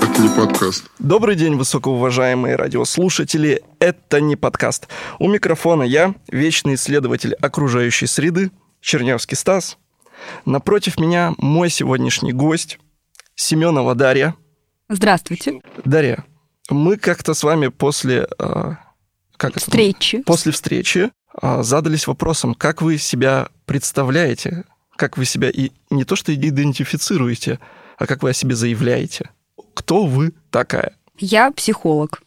Это не подкаст. Добрый день, высокоуважаемые радиослушатели. Это не подкаст. У микрофона я, вечный исследователь окружающей среды, Чернявский Стас. Напротив меня мой сегодняшний гость, Семенова Дарья. Здравствуйте. Дарья, мы как-то с вами после... э, Как это? Встречи. После встречи э, задались вопросом, как вы себя представляете, как вы себя и не то что идентифицируете, а как вы о себе заявляете. Кто вы такая? Я психолог.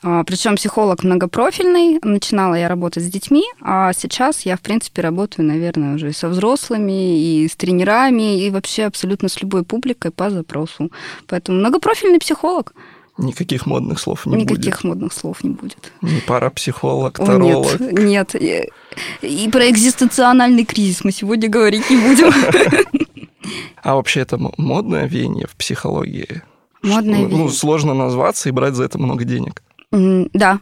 Причем психолог многопрофильный. Начинала я работать с детьми, а сейчас я, в принципе, работаю, наверное, уже и со взрослыми, и с тренерами, и вообще абсолютно с любой публикой по запросу. Поэтому многопрофильный психолог. Никаких модных слов не Никаких будет. модных слов не будет. Ни парапсихолог, О, таролог. нет, нет. И- про экзистенциональный кризис мы сегодня говорить не будем. А вообще это модное веяние в психологии? Модное Ну, веяние. сложно назваться и брать за это много денег. М, Да.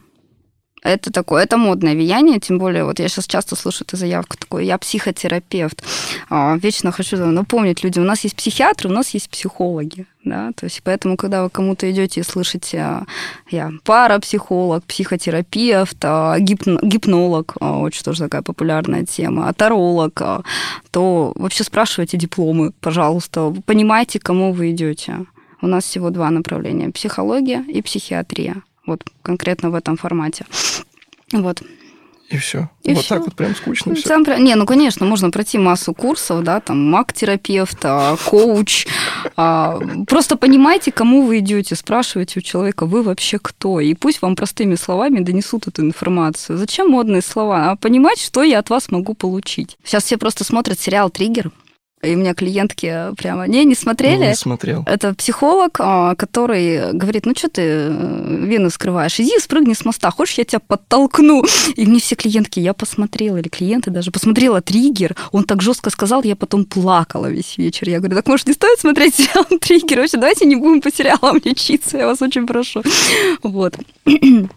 Это такое, это модное влияние, тем более, вот я сейчас часто слышу эту заявку такой, я психотерапевт. А, Вечно хочу напомнить людям, у нас есть психиатры, у нас есть психологи, да, то есть поэтому, когда вы кому-то идете и слышите, а, я парапсихолог, психотерапевт, а, гипно- гипнолог, очень тоже такая популярная тема, а таролог, а, то вообще спрашивайте дипломы, пожалуйста, Вы понимаете, к кому вы идете. У нас всего два направления – психология и психиатрия. Вот конкретно в этом формате. Вот. И все. И вот всё. так вот прям скучно все. Сам про- Не, ну, конечно, можно пройти массу курсов, да, там, маг-терапевт, а, коуч. а, Просто понимайте, кому вы идете, спрашивайте у человека, вы вообще кто, и пусть вам простыми словами донесут эту информацию. Зачем модные слова? А понимать, что я от вас могу получить. Сейчас все просто смотрят сериал «Триггер», и у меня клиентки прямо, не, не смотрели? Не смотрел. Это психолог, а, который говорит, ну что ты э, вены скрываешь, иди спрыгни с моста, хочешь, я тебя подтолкну? И мне все клиентки, я посмотрела, или клиенты даже, посмотрела триггер, он так жестко сказал, я потом плакала весь вечер. Я говорю, так может не стоит смотреть сериал триггер? Вообще, давайте не будем по сериалам лечиться, я вас очень прошу. Вот.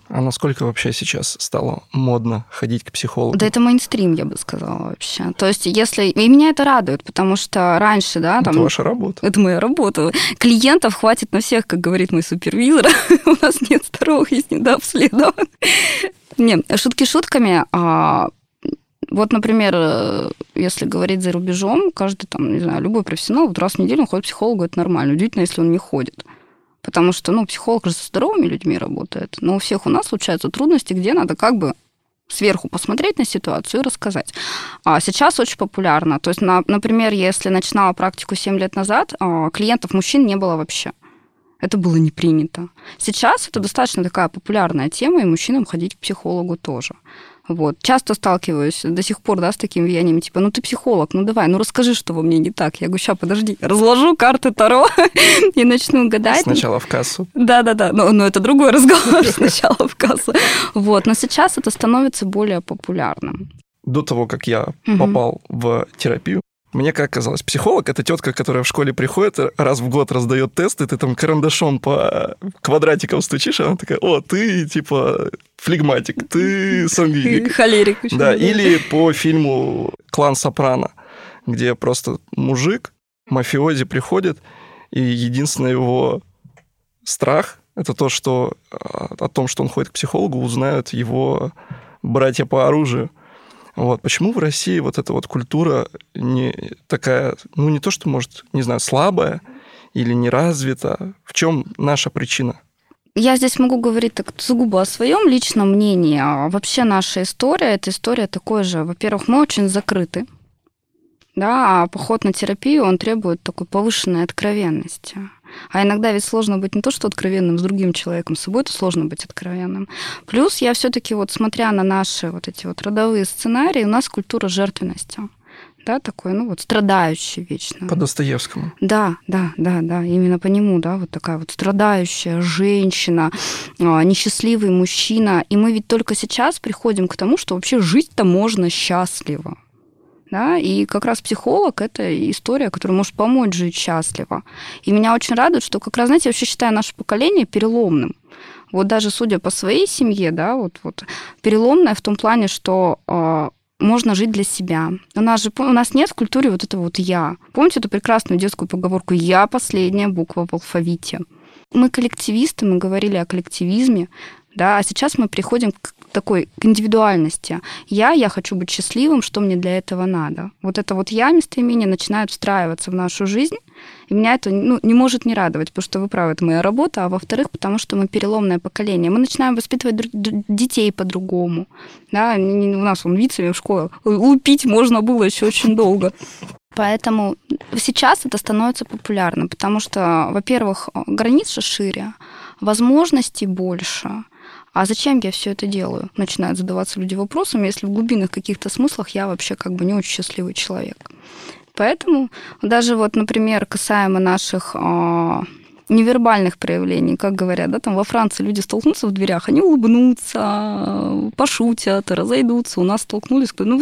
А насколько вообще сейчас стало модно ходить к психологу? Да это мейнстрим, я бы сказала вообще. То есть если... И меня это радует, потому что раньше, да, там... Это ваша работа. Это моя работа. Клиентов хватит на всех, как говорит мой супервизор. У нас нет здоровых есть недообследованных. Не, шутки шутками. а, Вот, например, э, если говорить за рубежом, каждый там, не знаю, любой профессионал вот раз в неделю он ходит к психологу, это нормально. Удивительно, если он не ходит. Потому что, ну, психолог же со здоровыми людьми работает. Но у всех у нас случаются трудности, где надо как бы сверху посмотреть на ситуацию и рассказать. А сейчас очень популярно. То есть, на- например, если начинала практику 7 лет назад, а, клиентов мужчин не было вообще. Это было не принято. Сейчас это достаточно такая популярная тема, и мужчинам ходить к психологу тоже. Вот. Часто сталкиваюсь до сих пор да, с такими влияниями, типа, ну ты психолог, ну давай, ну расскажи, что во мне не так. Я говорю, сейчас, подожди, разложу карты Таро и начну гадать. Сначала в кассу. Да-да-да, но, но это другой разговор сначала в кассу. Вот, но сейчас это становится более популярным. До того, как я попал в терапию, мне как казалось, психолог — это тетка, которая в школе приходит, раз в год раздает тесты, ты там карандашом по квадратикам стучишь, она такая, о, ты, типа, флегматик, ты сангвиник. Холерик. очень, Да, или по фильму «Клан Сопрано», где просто мужик, мафиози приходит, и единственный его страх — это то, что а, о том, что он ходит к психологу, узнают его братья по оружию. Вот. Почему в России вот эта вот культура не такая, ну не то, что, может, не знаю, слабая или не развита? В чем наша причина? Я здесь могу говорить так сугубо о своем личном мнении. А вообще наша история, это история такой же. Во-первых, мы очень закрыты. Да, а поход на терапию, он требует такой повышенной откровенности. А иногда ведь сложно быть не то, что откровенным с другим человеком, с собой это сложно быть откровенным. Плюс я все-таки вот смотря на наши вот эти вот родовые сценарии, у нас культура жертвенности. Да, такой, ну вот страдающий вечно. По Достоевскому. Да, да, да, да, именно по нему, да, вот такая вот страдающая женщина, а, несчастливый мужчина. И мы ведь только сейчас приходим к тому, что вообще жить-то можно счастливо. Да? И как раз психолог – это история, которая может помочь жить счастливо. И меня очень радует, что как раз, знаете, я вообще считаю наше поколение переломным. Вот даже судя по своей семье, да, вот, вот переломное в том плане, что э, можно жить для себя. У нас же у нас нет в культуре вот этого вот я. Помните эту прекрасную детскую поговорку «я последняя буква в алфавите»? мы коллективисты, мы говорили о коллективизме, да, а сейчас мы приходим к такой к индивидуальности. Я, я хочу быть счастливым, что мне для этого надо. Вот это вот я местоимение начинает встраиваться в нашу жизнь, и меня это ну, не может не радовать, потому что вы правы, это моя работа, а во-вторых, потому что мы переломное поколение. Мы начинаем воспитывать детей по-другому. Да, у нас он вице в школе. Лупить можно было еще очень долго. Поэтому сейчас это становится популярно, потому что, во-первых, границы шире, возможностей больше, а зачем я все это делаю? Начинают задаваться люди вопросом, если в глубинных каких-то смыслах я вообще как бы не очень счастливый человек. Поэтому даже вот, например, касаемо наших э, невербальных проявлений, как говорят, да, там во Франции люди столкнутся в дверях, они улыбнутся, пошутят, разойдутся. У нас столкнулись, ну,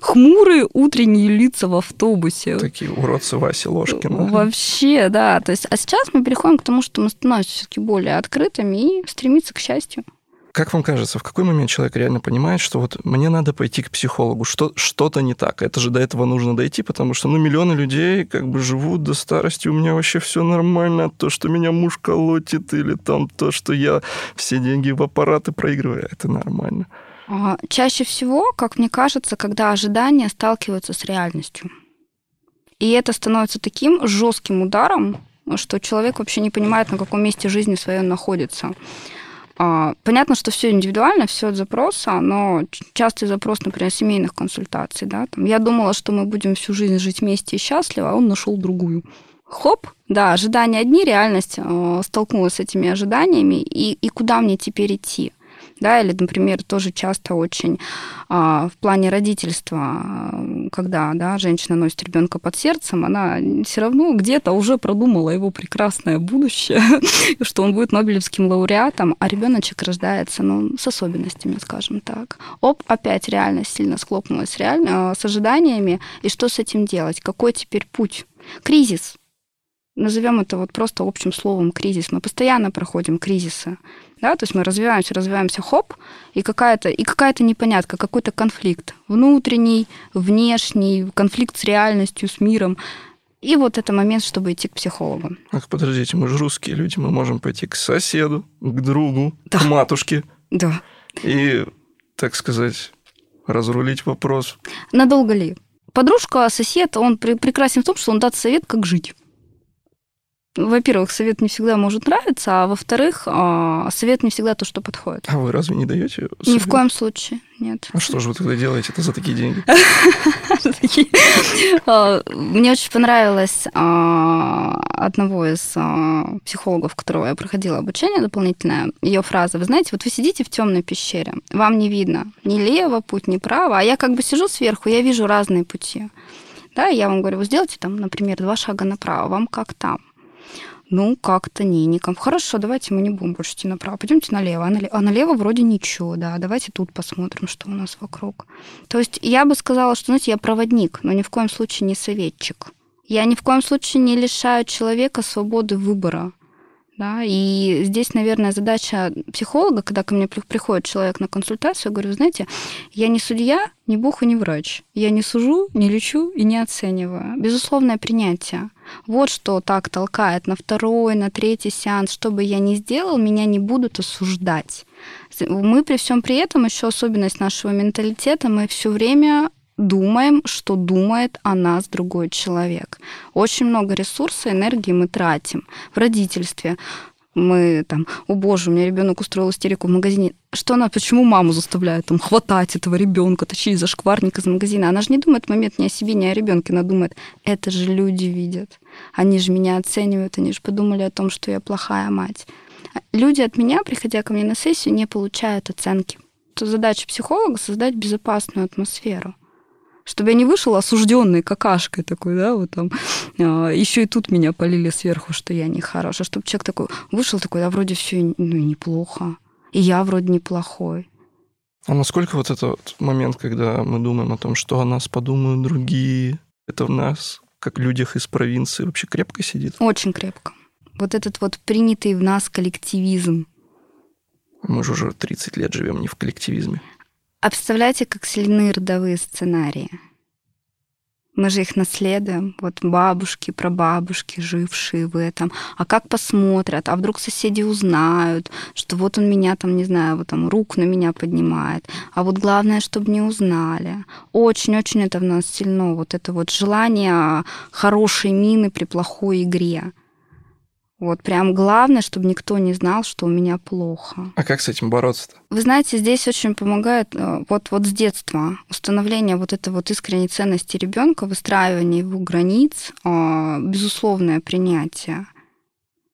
хмурые утренние лица в автобусе. Такие уродцы Васи Ложкина. Вообще, да. То есть, а сейчас мы переходим к тому, что мы становимся все-таки более открытыми и стремиться к счастью. Как вам кажется, в какой момент человек реально понимает, что вот мне надо пойти к психологу, что, что-то не так? Это же до этого нужно дойти, потому что, ну, миллионы людей как бы живут до старости, у меня вообще все нормально, то, что меня муж колотит, или там то, что я все деньги в аппараты проигрываю, это нормально. А, чаще всего, как мне кажется, когда ожидания сталкиваются с реальностью. И это становится таким жестким ударом, что человек вообще не понимает, на каком месте жизни своей он находится. А, понятно, что все индивидуально, все от запроса, но частый запрос, например, семейных консультаций. Да, там, я думала, что мы будем всю жизнь жить вместе и счастливо, а он нашел другую. Хоп, да, ожидания одни, реальность э, столкнулась с этими ожиданиями, и, и куда мне теперь идти? Да, или, например, тоже часто очень а, в плане родительства, когда, да, женщина носит ребенка под сердцем, она все равно где-то уже продумала его прекрасное будущее, что он будет Нобелевским лауреатом, а ребеночек рождается, ну, с особенностями, скажем так. Оп, опять реальность сильно схлопнулась реально, с ожиданиями, и что с этим делать? Какой теперь путь? Кризис. Назовем это вот просто общим словом кризис. Мы постоянно проходим кризисы да, то есть мы развиваемся, развиваемся, хоп, и какая-то, и какая-то непонятка, какой-то конфликт внутренний, внешний, конфликт с реальностью, с миром. И вот это момент, чтобы идти к психологу. Ах, подождите, мы же русские люди, мы можем пойти к соседу, к другу, да. к матушке. Да. И, так сказать, разрулить вопрос. Надолго ли? Подружка, сосед, он прекрасен в том, что он даст совет, как жить во-первых, совет не всегда может нравиться, а во-вторых, а, совет не всегда то, что подходит. А вы разве не даете? Совет? Ни в коем случае, нет. А что же вы тогда делаете это за такие деньги? А, мне очень понравилось а, одного из психологов, которого я проходила обучение дополнительное, ее фраза. Вы знаете, вот вы сидите в темной пещере, вам не видно ни лево путь, ни право, а я как бы сижу сверху, я вижу разные пути. Да, я вам говорю, вы сделайте там, например, два шага направо, вам как там? Ну, как-то не, ником. Хорошо, давайте мы не будем больше идти направо, пойдемте налево. А налево, а налево вроде ничего, да, давайте тут посмотрим, что у нас вокруг. То есть я бы сказала, что, знаете, я проводник, но ни в коем случае не советчик. Я ни в коем случае не лишаю человека свободы выбора. Да? И здесь, наверное, задача психолога, когда ко мне приходит человек на консультацию, я говорю, знаете, я не судья, не бог и не врач. Я не сужу, не лечу и не оцениваю. Безусловное принятие. Вот что так толкает на второй, на третий сеанс. Что бы я ни сделал, меня не будут осуждать. Мы при всем при этом, еще особенность нашего менталитета, мы все время думаем, что думает о нас другой человек. Очень много ресурса, энергии мы тратим в родительстве. Мы там, о боже, у меня ребенок устроил истерику в магазине. Что она, почему маму заставляет там хватать этого ребенка, тащить за шкварник из магазина? Она же не думает в момент ни о себе, ни о ребенке. Она думает, это же люди видят. Они же меня оценивают, они же подумали о том, что я плохая мать. Люди от меня, приходя ко мне на сессию, не получают оценки. То задача психолога создать безопасную атмосферу чтобы я не вышел осужденной какашкой такой, да, вот там, а, еще и тут меня полили сверху, что я нехорош, а чтобы человек такой вышел такой, да, вроде все ну, неплохо, и я вроде неплохой. А насколько вот этот момент, когда мы думаем о том, что о нас подумают другие, это в нас, как людях из провинции, вообще крепко сидит? Очень крепко. Вот этот вот принятый в нас коллективизм. Мы же уже 30 лет живем не в коллективизме. Представляете, как сильны родовые сценарии? Мы же их наследуем. Вот бабушки, прабабушки, жившие в этом. А как посмотрят? А вдруг соседи узнают, что вот он меня там, не знаю, вот там рук на меня поднимает. А вот главное, чтобы не узнали. Очень-очень это в нас сильно. Вот это вот желание хорошей мины при плохой игре. Вот прям главное, чтобы никто не знал, что у меня плохо. А как с этим бороться-то? Вы знаете, здесь очень помогает э, вот, вот с детства установление вот этой вот искренней ценности ребенка, выстраивание его границ, а, безусловное принятие.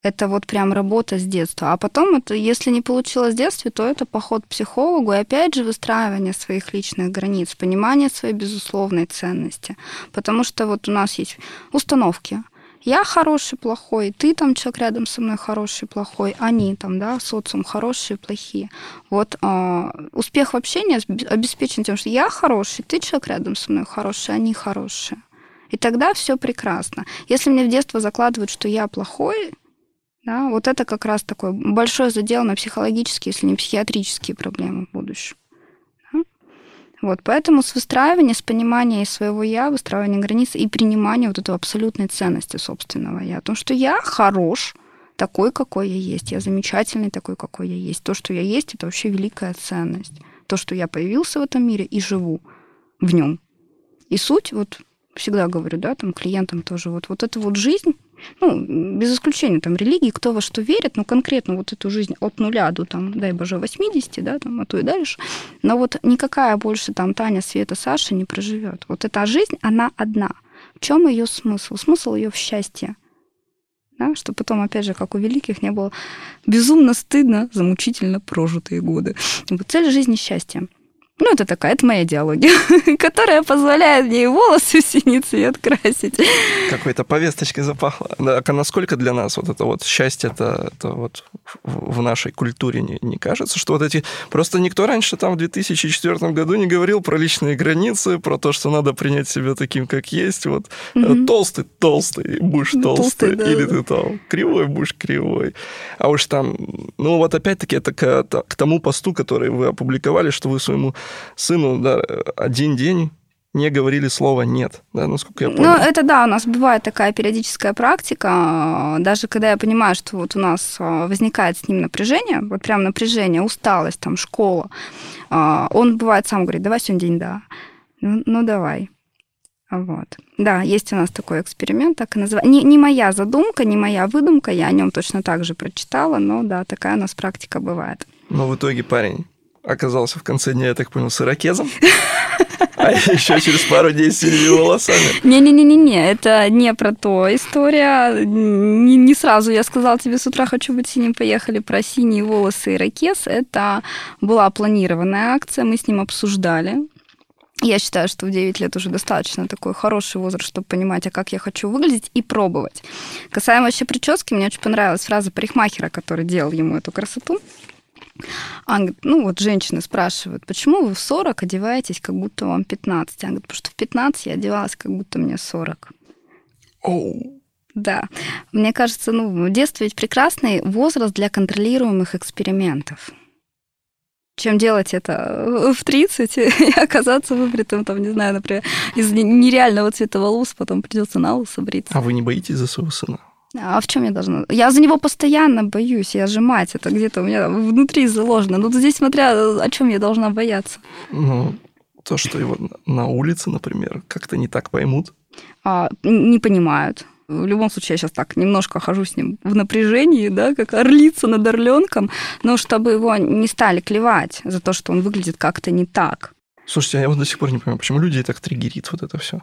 Это вот прям работа с детства. А потом, это, если не получилось в детстве, то это поход к психологу и опять же выстраивание своих личных границ, понимание своей безусловной ценности. Потому что вот у нас есть установки – я хороший, плохой, ты там человек рядом со мной хороший, плохой, они там, да, социум хорошие, плохие. Вот э, успех в общении обеспечен тем, что я хороший, ты человек рядом со мной хороший, они хорошие. И тогда все прекрасно. Если мне в детство закладывают, что я плохой, да, вот это как раз такой большой задел на психологические, если не психиатрические проблемы в будущем. Вот, поэтому с выстраивания, с понимания своего я, выстраивания границ и принимания вот этой абсолютной ценности собственного я. О том, что я хорош, такой, какой я есть. Я замечательный такой, какой я есть. То, что я есть, это вообще великая ценность. То, что я появился в этом мире и живу в нем. И суть, вот всегда говорю, да, там клиентам тоже, вот, вот эта вот жизнь, ну, без исключения там религии, кто во что верит, ну, конкретно вот эту жизнь от нуля до, там, дай боже, 80, да, там, а то и дальше, но вот никакая больше там Таня, Света, Саша не проживет. Вот эта жизнь, она одна. В чем ее смысл? Смысл ее в счастье. Да, что потом, опять же, как у великих, не было безумно стыдно за мучительно прожитые годы. Цель жизни – счастье. Ну, это такая, это моя идеология, которая позволяет мне и волосы в синий цвет красить. Какой-то повесточкой запахло. А насколько для нас вот это вот счастье, это, это вот в нашей культуре не, не кажется, что вот эти... Просто никто раньше там в 2004 году не говорил про личные границы, про то, что надо принять себя таким, как есть. Вот угу. толстый, толстый, будешь толстый, толстый да. или ты там кривой, будешь кривой. А уж там... Ну, вот опять-таки это к, к тому посту, который вы опубликовали, что вы своему сыну да, один день не говорили слова «нет», да, насколько я понял. Ну, это да, у нас бывает такая периодическая практика, даже когда я понимаю, что вот у нас а, возникает с ним напряжение, вот прям напряжение, усталость, там, школа, а, он бывает сам говорит, давай сегодня день «да», ну, ну давай. Вот. Да, есть у нас такой эксперимент, так и называется. Не, не моя задумка, не моя выдумка, я о нем точно так же прочитала, но да, такая у нас практика бывает. Но в итоге парень оказался в конце дня, я так понял, с ирокезом. А еще через пару дней с синими волосами. Не-не-не-не, это не про то история. Не, не сразу я сказала тебе с утра хочу быть синим, поехали про синие волосы и ракес. Это была планированная акция, мы с ним обсуждали. Я считаю, что в 9 лет уже достаточно такой хороший возраст, чтобы понимать, а как я хочу выглядеть и пробовать. Касаемо вообще прически, мне очень понравилась фраза парикмахера, который делал ему эту красоту. Он говорит, ну вот женщины спрашивают, почему вы в 40 одеваетесь, как будто вам 15? Она говорит, потому что в 15 я одевалась, как будто мне 40. Oh. Да. Мне кажется, ну, детство ведь прекрасный возраст для контролируемых экспериментов. Чем делать это в 30 и оказаться выбритым, там, не знаю, например, из нереального цвета волос, потом придется на лысо бриться. А вы не боитесь за своего сына? А в чем я должна? Я за него постоянно боюсь, я же мать, это где-то у меня внутри заложено. Ну, здесь смотря, о чем я должна бояться. Ну, то, что его на улице, например, как-то не так поймут. А, не понимают. В любом случае, я сейчас так немножко хожу с ним в напряжении, да, как орлица над орленком, но чтобы его не стали клевать за то, что он выглядит как-то не так. Слушайте, а я вот до сих пор не понимаю, почему людей так триггерит вот это все?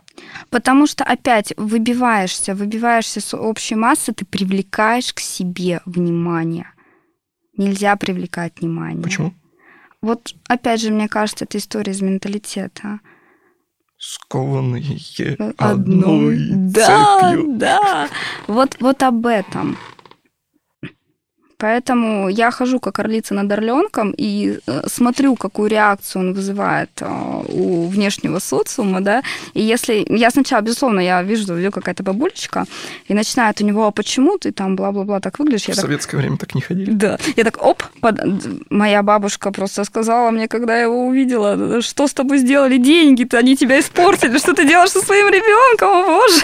Потому что опять выбиваешься, выбиваешься с общей массы, ты привлекаешь к себе внимание. Нельзя привлекать внимание. Почему? Вот опять же, мне кажется, это история из менталитета. Скованные одной да, цепью. Да, вот, вот об этом. Поэтому я хожу как орлица над орленком и э, смотрю, какую реакцию он вызывает э, у внешнего социума, да. И если я сначала, безусловно, я вижу, вижу какая-то бабулечка, и начинает у него, а почему ты там бла-бла-бла так выглядишь? В я советское так, время так не ходили. Да. Я так, оп, под... моя бабушка просто сказала мне, когда я его увидела, что с тобой сделали деньги-то, они тебя испортили, что ты делаешь со своим ребенком, о боже.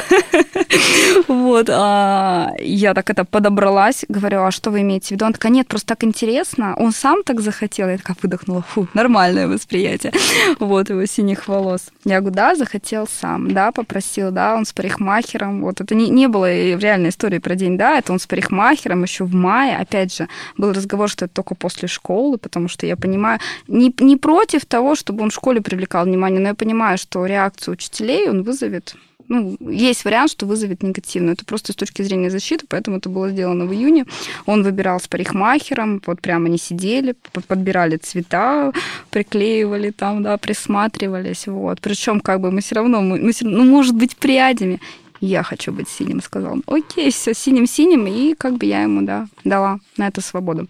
Вот. А я так это подобралась, говорю, а что вы имеете в виду? Он такая, нет, просто так интересно. Он сам так захотел. Я такая выдохнула, фу, нормальное восприятие. Вот его синих волос. Я говорю, да, захотел сам, да, попросил, да, он с парикмахером. Вот это не, не было в реальной истории про день, да, это он с парикмахером еще в мае. Опять же, был разговор, что это только после школы, потому что я понимаю, не, не против того, чтобы он в школе привлекал внимание, но я понимаю, что реакцию учителей он вызовет ну, есть вариант, что вызовет негативную. Это просто с точки зрения защиты, поэтому это было сделано в июне. Он выбирал с парикмахером, вот прямо они сидели, подбирали цвета, приклеивали там, да, присматривались, вот. Причем как бы мы все равно, мы, мы, ну, может быть, прядями. Я хочу быть синим, сказал он. Окей, все, синим-синим, и как бы я ему, да, дала на это свободу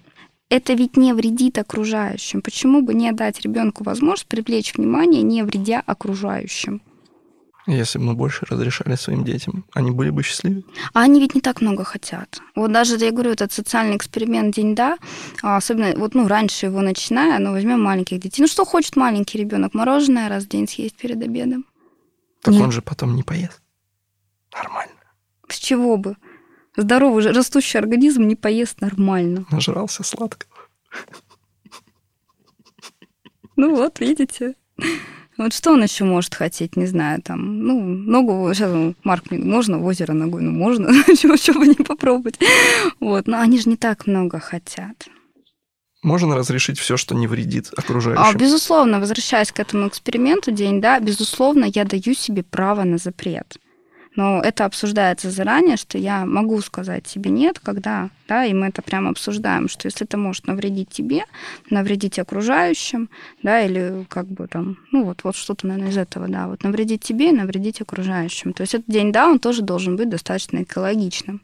это ведь не вредит окружающим. Почему бы не дать ребенку возможность привлечь внимание, не вредя окружающим? Если бы мы больше разрешали своим детям, они были бы счастливы. А они ведь не так много хотят. Вот даже, я говорю, этот социальный эксперимент день да, а особенно вот ну раньше его начиная, но возьмем маленьких детей. Ну что хочет маленький ребенок? Мороженое раз в день съесть перед обедом. Так Нет. он же потом не поест. Нормально. С чего бы? Здоровый растущий организм не поест нормально. Нажрался сладко. Ну вот, видите. Вот что он еще может хотеть, не знаю, там, ну, ногу, сейчас, ну, Марк, можно в озеро ногой? Ну, можно, чего, чего бы не попробовать. Вот, но они же не так много хотят. Можно разрешить все, что не вредит окружающим? А, безусловно, возвращаясь к этому эксперименту, день, да, безусловно, я даю себе право на запрет но это обсуждается заранее, что я могу сказать тебе нет, когда, да, и мы это прямо обсуждаем, что если это может навредить тебе, навредить окружающим, да, или как бы там, ну вот, вот что-то, наверное, из этого, да, вот навредить тебе и навредить окружающим. То есть этот день, да, он тоже должен быть достаточно экологичным.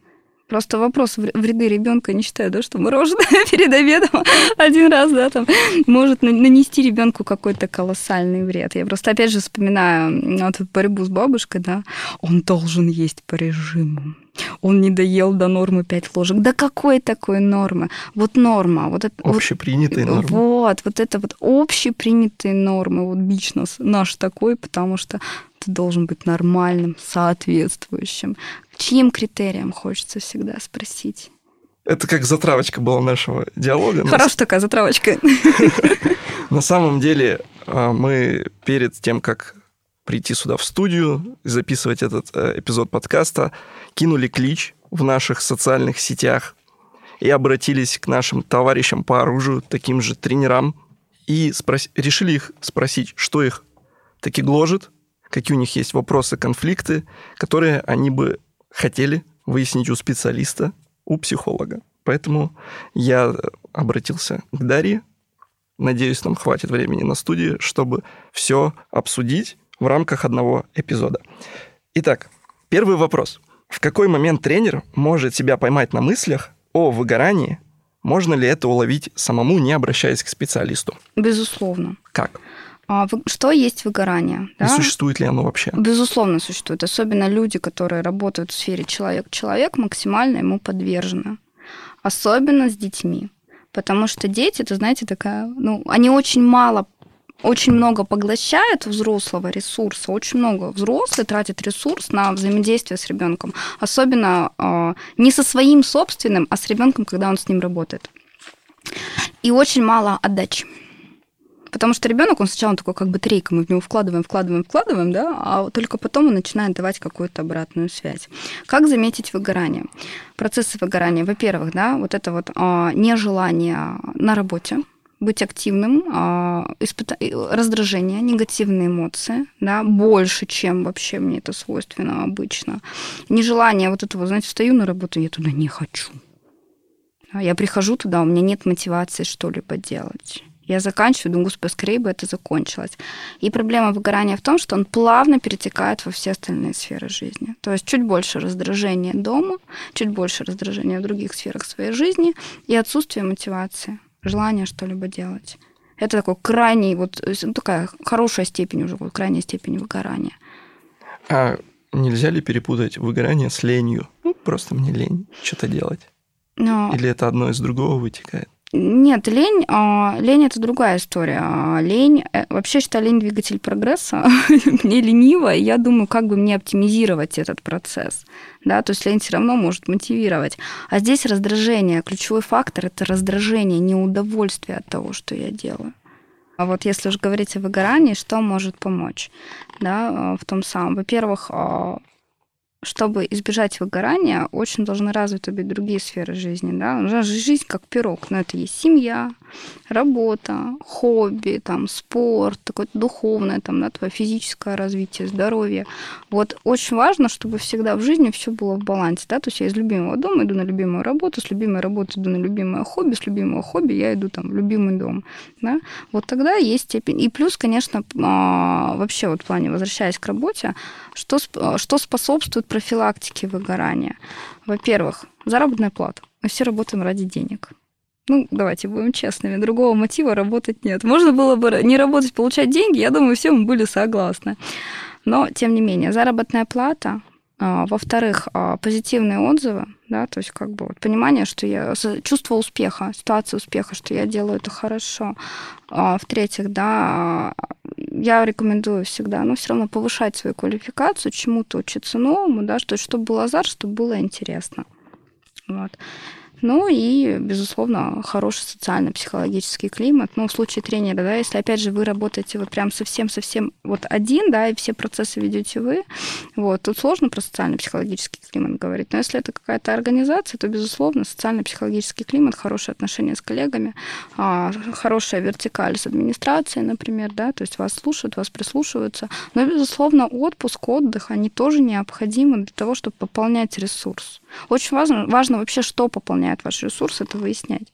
Просто вопрос вреды ребенка, не считаю, да, что мороженое перед обедом один раз, да, там, может нанести ребенку какой-то колоссальный вред. Я просто опять же вспоминаю вот, борьбу с бабушкой, да, он должен есть по режиму. Он не доел до нормы 5 ложек. Да какой такой нормы? Вот норма. Вот это, общепринятые вот, нормы. Вот, вот это вот общепринятые нормы. Вот бич наш такой, потому что ты должен быть нормальным, соответствующим. Чьим критериям хочется всегда спросить? Это как затравочка была нашего диалога. Хорошая такая затравочка. На самом деле а, мы перед тем, как прийти сюда в студию и записывать этот э, эпизод подкаста, кинули клич в наших социальных сетях и обратились к нашим товарищам по оружию, таким же тренерам, и спрос... решили их спросить, что их таки гложет, какие у них есть вопросы, конфликты, которые они бы хотели выяснить у специалиста, у психолога. Поэтому я обратился к Дарье. Надеюсь, нам хватит времени на студии, чтобы все обсудить в рамках одного эпизода. Итак, первый вопрос. В какой момент тренер может себя поймать на мыслях о выгорании? Можно ли это уловить самому, не обращаясь к специалисту? Безусловно. Как? А что есть выгорание? Да? И существует ли оно вообще? Безусловно, существует. Особенно люди, которые работают в сфере человек-человек, максимально ему подвержены. Особенно с детьми. Потому что дети, это, знаете, такая, ну, они очень мало очень много поглощают взрослого ресурса, очень много взрослый тратит ресурс на взаимодействие с ребенком, особенно э, не со своим собственным, а с ребенком, когда он с ним работает. И очень мало отдачи. Потому что ребенок, он сначала такой как бы трейка, мы в него вкладываем, вкладываем, вкладываем, да, а только потом он начинает давать какую-то обратную связь. Как заметить выгорание? Процессы выгорания, во-первых, да, вот это вот а, нежелание на работе, быть активным, а, испыта... раздражение, негативные эмоции, да, больше, чем вообще мне это свойственно обычно. Нежелание вот этого, знаете, встаю на работу, я туда не хочу. Я прихожу туда, у меня нет мотивации что-либо делать Я заканчиваю, думаю, господи, скорее бы это закончилось. И проблема выгорания в том, что он плавно перетекает во все остальные сферы жизни. То есть чуть больше раздражения дома, чуть больше раздражения в других сферах своей жизни и отсутствие мотивации, желания что-либо делать. Это такой крайний, вот ну, такая хорошая степень уже, вот крайняя степень выгорания. А нельзя ли перепутать выгорание с ленью? Ну, просто мне лень что-то делать. Но... Или это одно из другого вытекает? Нет, лень, а, лень это другая история. А, лень, э, вообще считаю, лень двигатель прогресса. мне лениво, и я думаю, как бы мне оптимизировать этот процесс. Да, то есть лень все равно может мотивировать. А здесь раздражение. Ключевой фактор это раздражение, неудовольствие от того, что я делаю. А вот если уж говорить о выгорании, что может помочь да, в том самом? Во-первых, а, чтобы избежать выгорания, очень должны развиты быть другие сферы жизни. Да? У жизнь как пирог, но это есть семья, работа, хобби, там, спорт, такое духовное, там, да, твое физическое развитие, здоровье. Вот очень важно, чтобы всегда в жизни все было в балансе. Да? То есть я из любимого дома иду на любимую работу, с любимой работы иду на любимое хобби, с любимого хобби я иду там, в любимый дом. Да? Вот тогда есть степень. И плюс, конечно, а, вообще вот в плане, возвращаясь к работе, что, что способствует профилактике выгорания? Во-первых, заработная плата. Мы все работаем ради денег. Ну, давайте будем честными, другого мотива работать нет. Можно было бы не работать, получать деньги, я думаю, все мы были согласны. Но, тем не менее, заработная плата, а, во-вторых, а, позитивные отзывы, да, то есть как бы вот понимание, что я чувство успеха, ситуация успеха, что я делаю это хорошо. А, в-третьих, да, я рекомендую всегда, ну, все равно повышать свою квалификацию, чему-то учиться новому, да, что, чтобы был азарт, чтобы было интересно. Вот. Ну и, безусловно, хороший социально-психологический климат. Ну, в случае тренера, да, если, опять же, вы работаете вот прям совсем-совсем вот один, да, и все процессы ведете вы, вот, тут сложно про социально-психологический климат говорить. Но если это какая-то организация, то, безусловно, социально-психологический климат, хорошие отношения с коллегами, а, хорошая вертикаль с администрацией, например, да, то есть вас слушают, вас прислушиваются. Но, безусловно, отпуск, отдых, они тоже необходимы для того, чтобы пополнять ресурс. Очень важно, важно вообще, что пополняет ваш ресурс, это выяснять.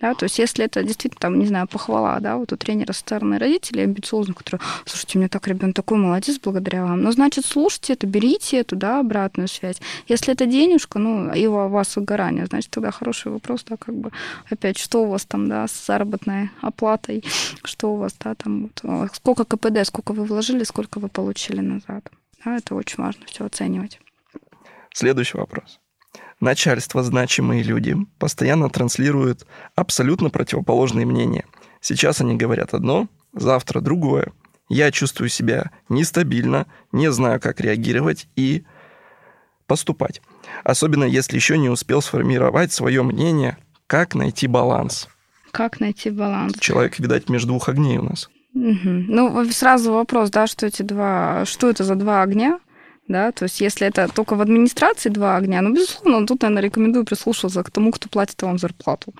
Да, то есть если это действительно, там, не знаю, похвала, да, вот у тренера со стороны родителей амбициозных, которые, слушайте, у меня так ребенок такой молодец благодаря вам. Ну, значит, слушайте это, берите эту, да, обратную связь. Если это денежка, ну, и у вас выгорание, значит, тогда хороший вопрос, да, как бы, опять, что у вас там, да, с заработной оплатой, что у вас, да, там, вот, сколько КПД, сколько вы вложили, сколько вы получили назад. Да, это очень важно все оценивать. Следующий вопрос начальство, значимые люди постоянно транслируют абсолютно противоположные мнения. Сейчас они говорят одно, завтра другое. Я чувствую себя нестабильно, не знаю, как реагировать и поступать. Особенно если еще не успел сформировать свое мнение, как найти баланс. Как найти баланс? Человек, видать, между двух огней у нас. Угу. Ну, сразу вопрос, да, что эти два, что это за два огня? Да, то есть если это только в администрации два огня, ну, безусловно, тут, наверное, рекомендую прислушиваться к тому, кто платит вам зарплату.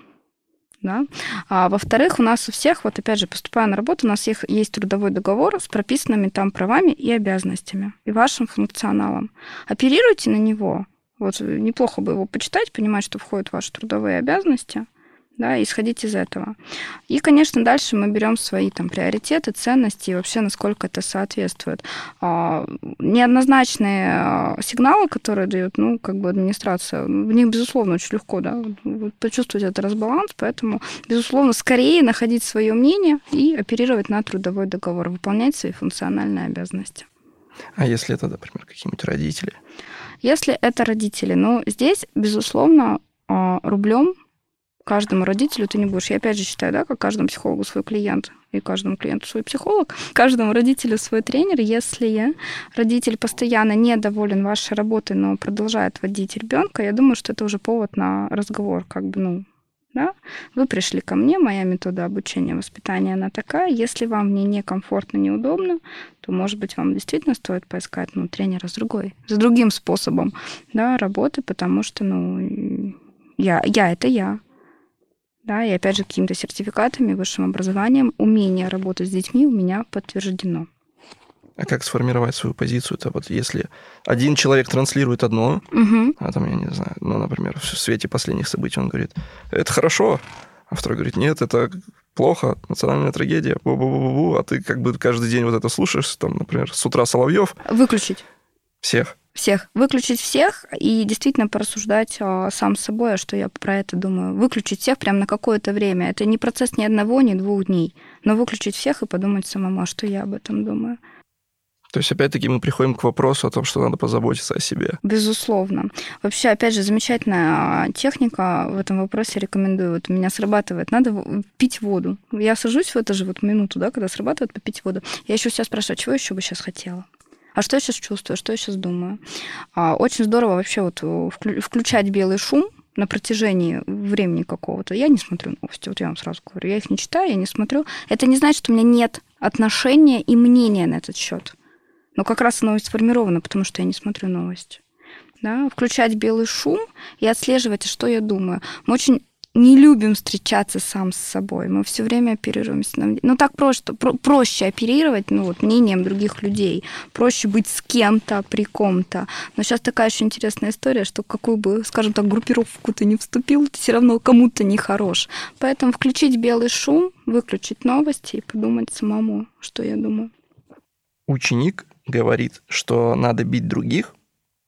Да? А во-вторых, у нас у всех, вот опять же, поступая на работу, у нас есть трудовой договор с прописанными там правами и обязанностями, и вашим функционалом. Оперируйте на него, вот неплохо бы его почитать, понимать, что входят ваши трудовые обязанности, да, исходить из этого. И, конечно, дальше мы берем свои там приоритеты, ценности и вообще насколько это соответствует. А, неоднозначные а, сигналы, которые дают, ну, как бы администрация, в них, безусловно, очень легко, да, почувствовать этот разбаланс, поэтому, безусловно, скорее находить свое мнение и оперировать на трудовой договор, выполнять свои функциональные обязанности. А если это, например, какие-нибудь родители? Если это родители, ну, здесь, безусловно, а, рублем каждому родителю ты не будешь. Я опять же считаю, да, как каждому психологу свой клиент и каждому клиенту свой психолог, каждому родителю свой тренер. Если родитель постоянно недоволен вашей работой, но продолжает водить ребенка, я думаю, что это уже повод на разговор, как бы, ну, да? Вы пришли ко мне, моя метода обучения воспитания, она такая. Если вам в ней некомфортно, неудобно, то, может быть, вам действительно стоит поискать ну, тренера с другой, с другим способом да, работы, потому что, ну, я, я это я да, и опять же какими-то сертификатами, высшим образованием, умение работать с детьми у меня подтверждено. А как сформировать свою позицию? Это вот если один человек транслирует одно, угу. а там, я не знаю, ну, например, в свете последних событий он говорит, это хорошо, а второй говорит, нет, это плохо, национальная трагедия, бу-бу-бу-бу, а ты как бы каждый день вот это слушаешь, там, например, с утра Соловьев. Выключить. Всех. Всех. Выключить всех и действительно порассуждать а, сам с собой, а что я про это думаю. Выключить всех прямо на какое-то время. Это не процесс ни одного, ни двух дней. Но выключить всех и подумать самому, а что я об этом думаю. То есть, опять-таки, мы приходим к вопросу о том, что надо позаботиться о себе. Безусловно. Вообще, опять же, замечательная техника в этом вопросе рекомендую. Вот у меня срабатывает, надо пить воду. Я сажусь в эту же вот минуту, да, когда срабатывает попить воду. Я еще себя спрашиваю, чего еще бы сейчас хотела? А что я сейчас чувствую, что я сейчас думаю? А, очень здорово вообще вот включать белый шум, на протяжении времени какого-то. Я не смотрю новости, вот я вам сразу говорю. Я их не читаю, я не смотрю. Это не значит, что у меня нет отношения и мнения на этот счет. Но как раз оно и сформировано, потому что я не смотрю новости. Да? Включать белый шум и отслеживать, что я думаю. Мы очень не любим встречаться сам с собой. Мы все время оперируемся. Ну, так просто, про, проще оперировать ну, вот, мнением других людей. Проще быть с кем-то, при ком-то. Но сейчас такая еще интересная история, что какую бы, скажем так, группировку ты не вступил, ты все равно кому-то не хорош. Поэтому включить белый шум, выключить новости и подумать самому, что я думаю. Ученик говорит, что надо бить других.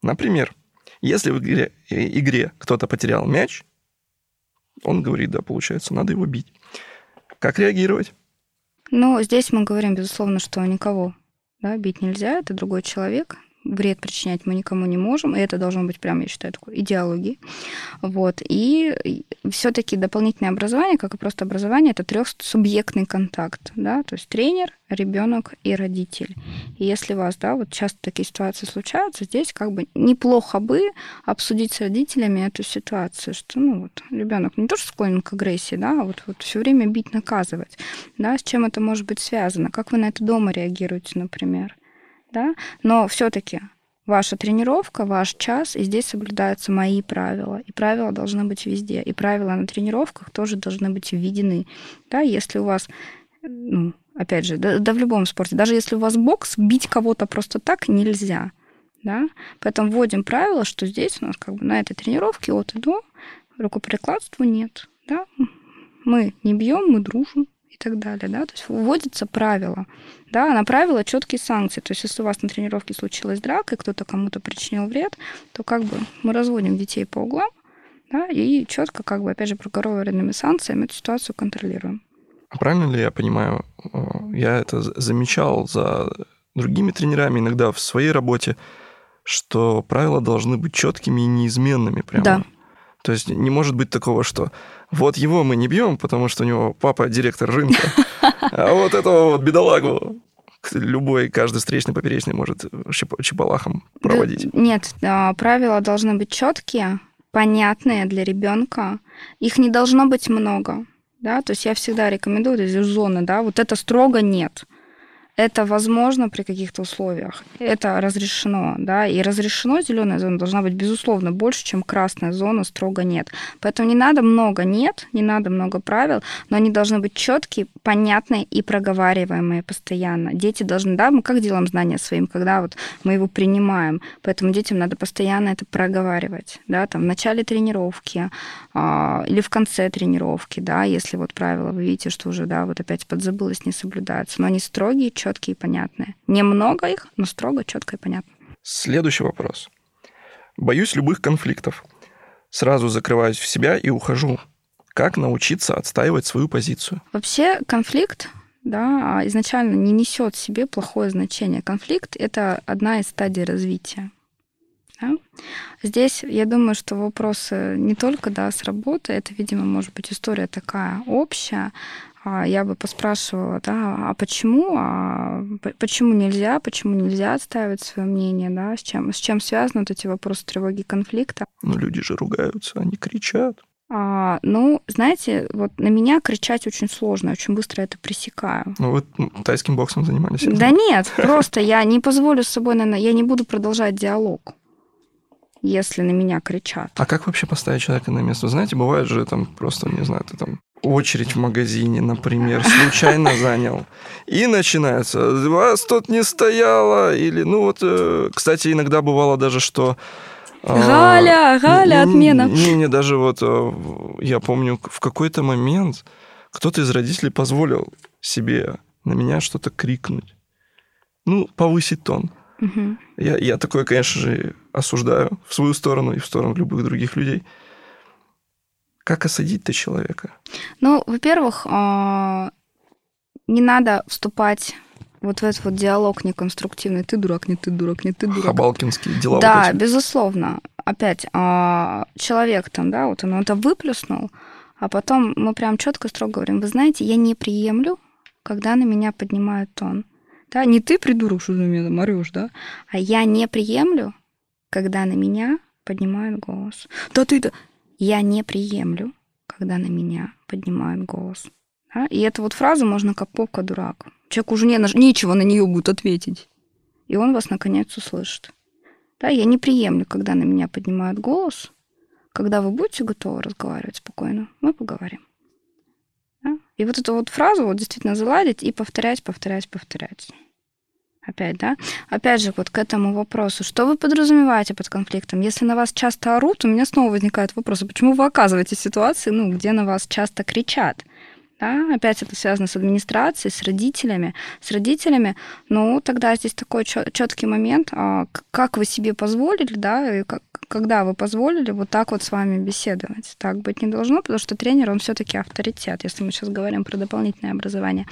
Например, если в игре, э, игре кто-то потерял мяч, он говорит, да, получается, надо его бить. Как реагировать? Ну, здесь мы говорим, безусловно, что никого да, бить нельзя, это другой человек, вред причинять мы никому не можем, и это должно быть прям, я считаю, такой идеологией. Вот. И все-таки дополнительное образование, как и просто образование, это трехсубъектный контакт, да, то есть тренер, ребенок и родитель. И если у вас, да, вот часто такие ситуации случаются, здесь как бы неплохо бы обсудить с родителями эту ситуацию, что, ну вот, ребенок не то, что склонен к агрессии, да, а вот, вот все время бить, наказывать, да, с чем это может быть связано, как вы на это дома реагируете, например да, но все-таки ваша тренировка, ваш час, и здесь соблюдаются мои правила. И правила должны быть везде. И правила на тренировках тоже должны быть введены. Да, если у вас, ну, опять же, да, да в любом спорте, даже если у вас бокс, бить кого-то просто так нельзя. Да? Поэтому вводим правило, что здесь у нас как бы на этой тренировке от и до рукоприкладства нет. Да? Мы не бьем, мы дружим и так далее. Да? То есть вводятся правила. Да, на правила четкие санкции. То есть, если у вас на тренировке случилась драка, и кто-то кому-то причинил вред, то как бы мы разводим детей по углам, да, и четко, как бы, опять же, проговоренными санкциями эту ситуацию контролируем. А правильно ли я понимаю, я это замечал за другими тренерами иногда в своей работе, что правила должны быть четкими и неизменными прямо. Да. То есть не может быть такого, что вот его мы не бьем, потому что у него папа директор рынка, а вот этого вот бедолагу любой, каждый встречный поперечный может чепалахом проводить. Нет, правила должны быть четкие, понятные для ребенка. Их не должно быть много. Да, то есть я всегда рекомендую эти зоны, да, вот это строго нет. Это возможно при каких-то условиях. Это разрешено, да, и разрешено зеленая зона должна быть, безусловно, больше, чем красная зона, строго нет. Поэтому не надо много нет, не надо много правил, но они должны быть четкие, понятные и проговариваемые постоянно. Дети должны, да, мы как делаем знания своим, когда вот мы его принимаем, поэтому детям надо постоянно это проговаривать, да, там в начале тренировки или в конце тренировки, да, если вот правила вы видите, что уже, да, вот опять подзабылось, не соблюдаются, но они строгие, четкие и понятные. Немного их, но строго, четко и понятно. Следующий вопрос. Боюсь любых конфликтов. Сразу закрываюсь в себя и ухожу. Как научиться отстаивать свою позицию? Вообще конфликт да, изначально не несет в себе плохое значение. Конфликт – это одна из стадий развития. Да? Здесь, я думаю, что вопросы не только да, с работы, это, видимо, может быть история такая общая, а, я бы поспрашивала, да, а почему, а почему нельзя, почему нельзя отстаивать свое мнение, да, с чем, с чем связаны вот эти вопросы тревоги, конфликта. Ну, люди же ругаются, они кричат. А, ну, знаете, вот на меня кричать очень сложно, очень быстро это пресекаю. Ну, вы тайским боксом занимались? Да нет, просто я не позволю с собой, наверное, я не буду продолжать диалог если на меня кричат. А как вообще поставить человека на место? Знаете, бывает же там просто, не знаю, ты там очередь в магазине, например, случайно занял. И начинается, вас тут не стояло, или, ну вот, э, кстати, иногда бывало даже, что а, Галя, Галя, отмена. Не, не, даже вот э, я помню в какой-то момент кто-то из родителей позволил себе на меня что-то крикнуть. Ну, повысить тон. Угу. Я, я такое, конечно же, осуждаю в свою сторону и в сторону любых других людей. Как осадить-то человека? Ну, во-первых, а, не надо вступать вот в этот вот диалог неконструктивный. Ты дурак, не ты дурак, не ты дурак. Хабалкинские дела. Да, вот эти. безусловно. Опять, а, человек там, да, вот он это выплюснул, а потом мы прям четко, строго говорим, вы знаете, я не приемлю, когда на меня поднимают тон. Да, не ты придурок, что на меня там да, а я не приемлю, когда на меня поднимают голос. Да ты-то... Я не приемлю, когда на меня поднимают голос. Да? И эту вот фразу можно как попка дурак. Человеку уже не, нечего на нее будет ответить. И он вас наконец услышит. Да, я не приемлю, когда на меня поднимают голос. Когда вы будете готовы разговаривать спокойно, мы поговорим. И вот эту вот фразу вот действительно заладить и повторять, повторять, повторять. Опять, да? Опять же, вот к этому вопросу. Что вы подразумеваете под конфликтом? Если на вас часто орут, у меня снова возникает вопрос, а почему вы оказываетесь в ситуации, ну, где на вас часто кричат? Да? Опять это связано с администрацией, с родителями. С родителями, ну, тогда здесь такой четкий момент, а как вы себе позволили, да, и как, когда вы позволили вот так вот с вами беседовать. Так быть не должно, потому что тренер, он все-таки авторитет, если мы сейчас говорим про дополнительное образование.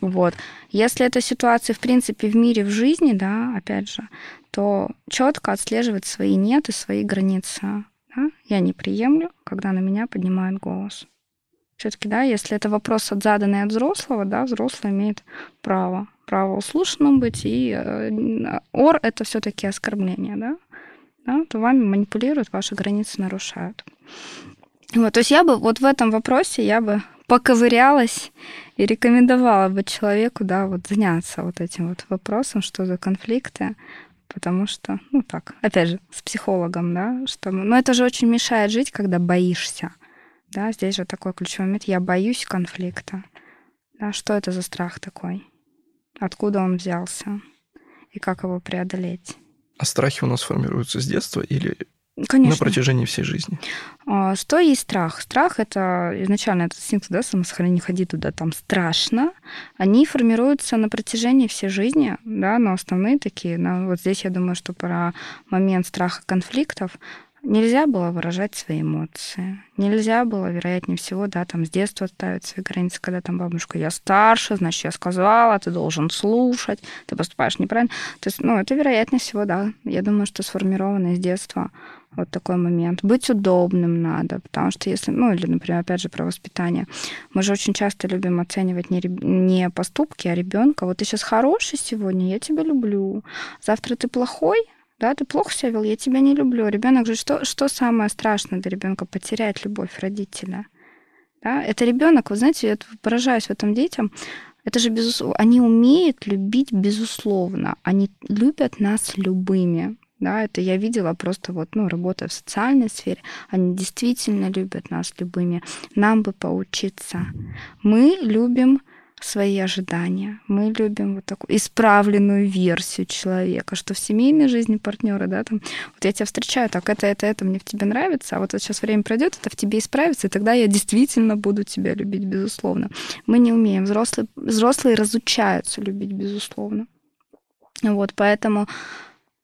Вот. Если это ситуация, в принципе, в мире, в жизни, да, опять же, то четко отслеживать свои нет и свои границы. Да? Я не приемлю, когда на меня поднимают голос. Все-таки, да, если это вопрос от заданный от взрослого, да, взрослый имеет право, право услышанным быть, и э, ор это все-таки оскорбление, да, да, то вами манипулируют, ваши границы нарушают. Вот, то есть я бы вот в этом вопросе я бы поковырялась и рекомендовала бы человеку, да, вот заняться вот этим вот вопросом, что за конфликты, потому что, ну так, опять же, с психологом, да, что, ну это же очень мешает жить, когда боишься, да, здесь же такой ключевой момент, я боюсь конфликта, да, что это за страх такой, откуда он взялся и как его преодолеть. А страхи у нас формируются с детства или Конечно. на протяжении всей жизни? А, что есть страх? Страх — это изначально этот инстинкт да, самосохранения, не ходи туда, там страшно. Они формируются на протяжении всей жизни, да, но основные такие. Но вот здесь я думаю, что про момент страха конфликтов Нельзя было выражать свои эмоции. Нельзя было, вероятнее всего, да, там с детства ставить свои границы, когда там бабушка, я старше, значит, я сказала, ты должен слушать, ты поступаешь неправильно. То есть, ну, это, вероятнее всего, да, я думаю, что сформировано из детства вот такой момент. Быть удобным надо, потому что если, ну, или, например, опять же, про воспитание. Мы же очень часто любим оценивать не, не поступки, а ребенка. Вот ты сейчас хороший сегодня, я тебя люблю. Завтра ты плохой, да, ты плохо себя вел, я тебя не люблю. Ребенок же, что, что самое страшное для ребенка? Потерять любовь родителя. Да? Это ребенок, вы знаете, я поражаюсь в этом детям, это же безусловно, они умеют любить безусловно, они любят нас любыми. Да, это я видела просто вот, ну, работая в социальной сфере, они действительно любят нас любыми. Нам бы поучиться. Мы любим свои ожидания. Мы любим вот такую исправленную версию человека, что в семейной жизни партнера, да, там, вот я тебя встречаю, так это, это, это мне в тебе нравится, а вот сейчас время пройдет, это в тебе исправится, и тогда я действительно буду тебя любить, безусловно. Мы не умеем. Взрослые, взрослые разучаются любить, безусловно. Вот, поэтому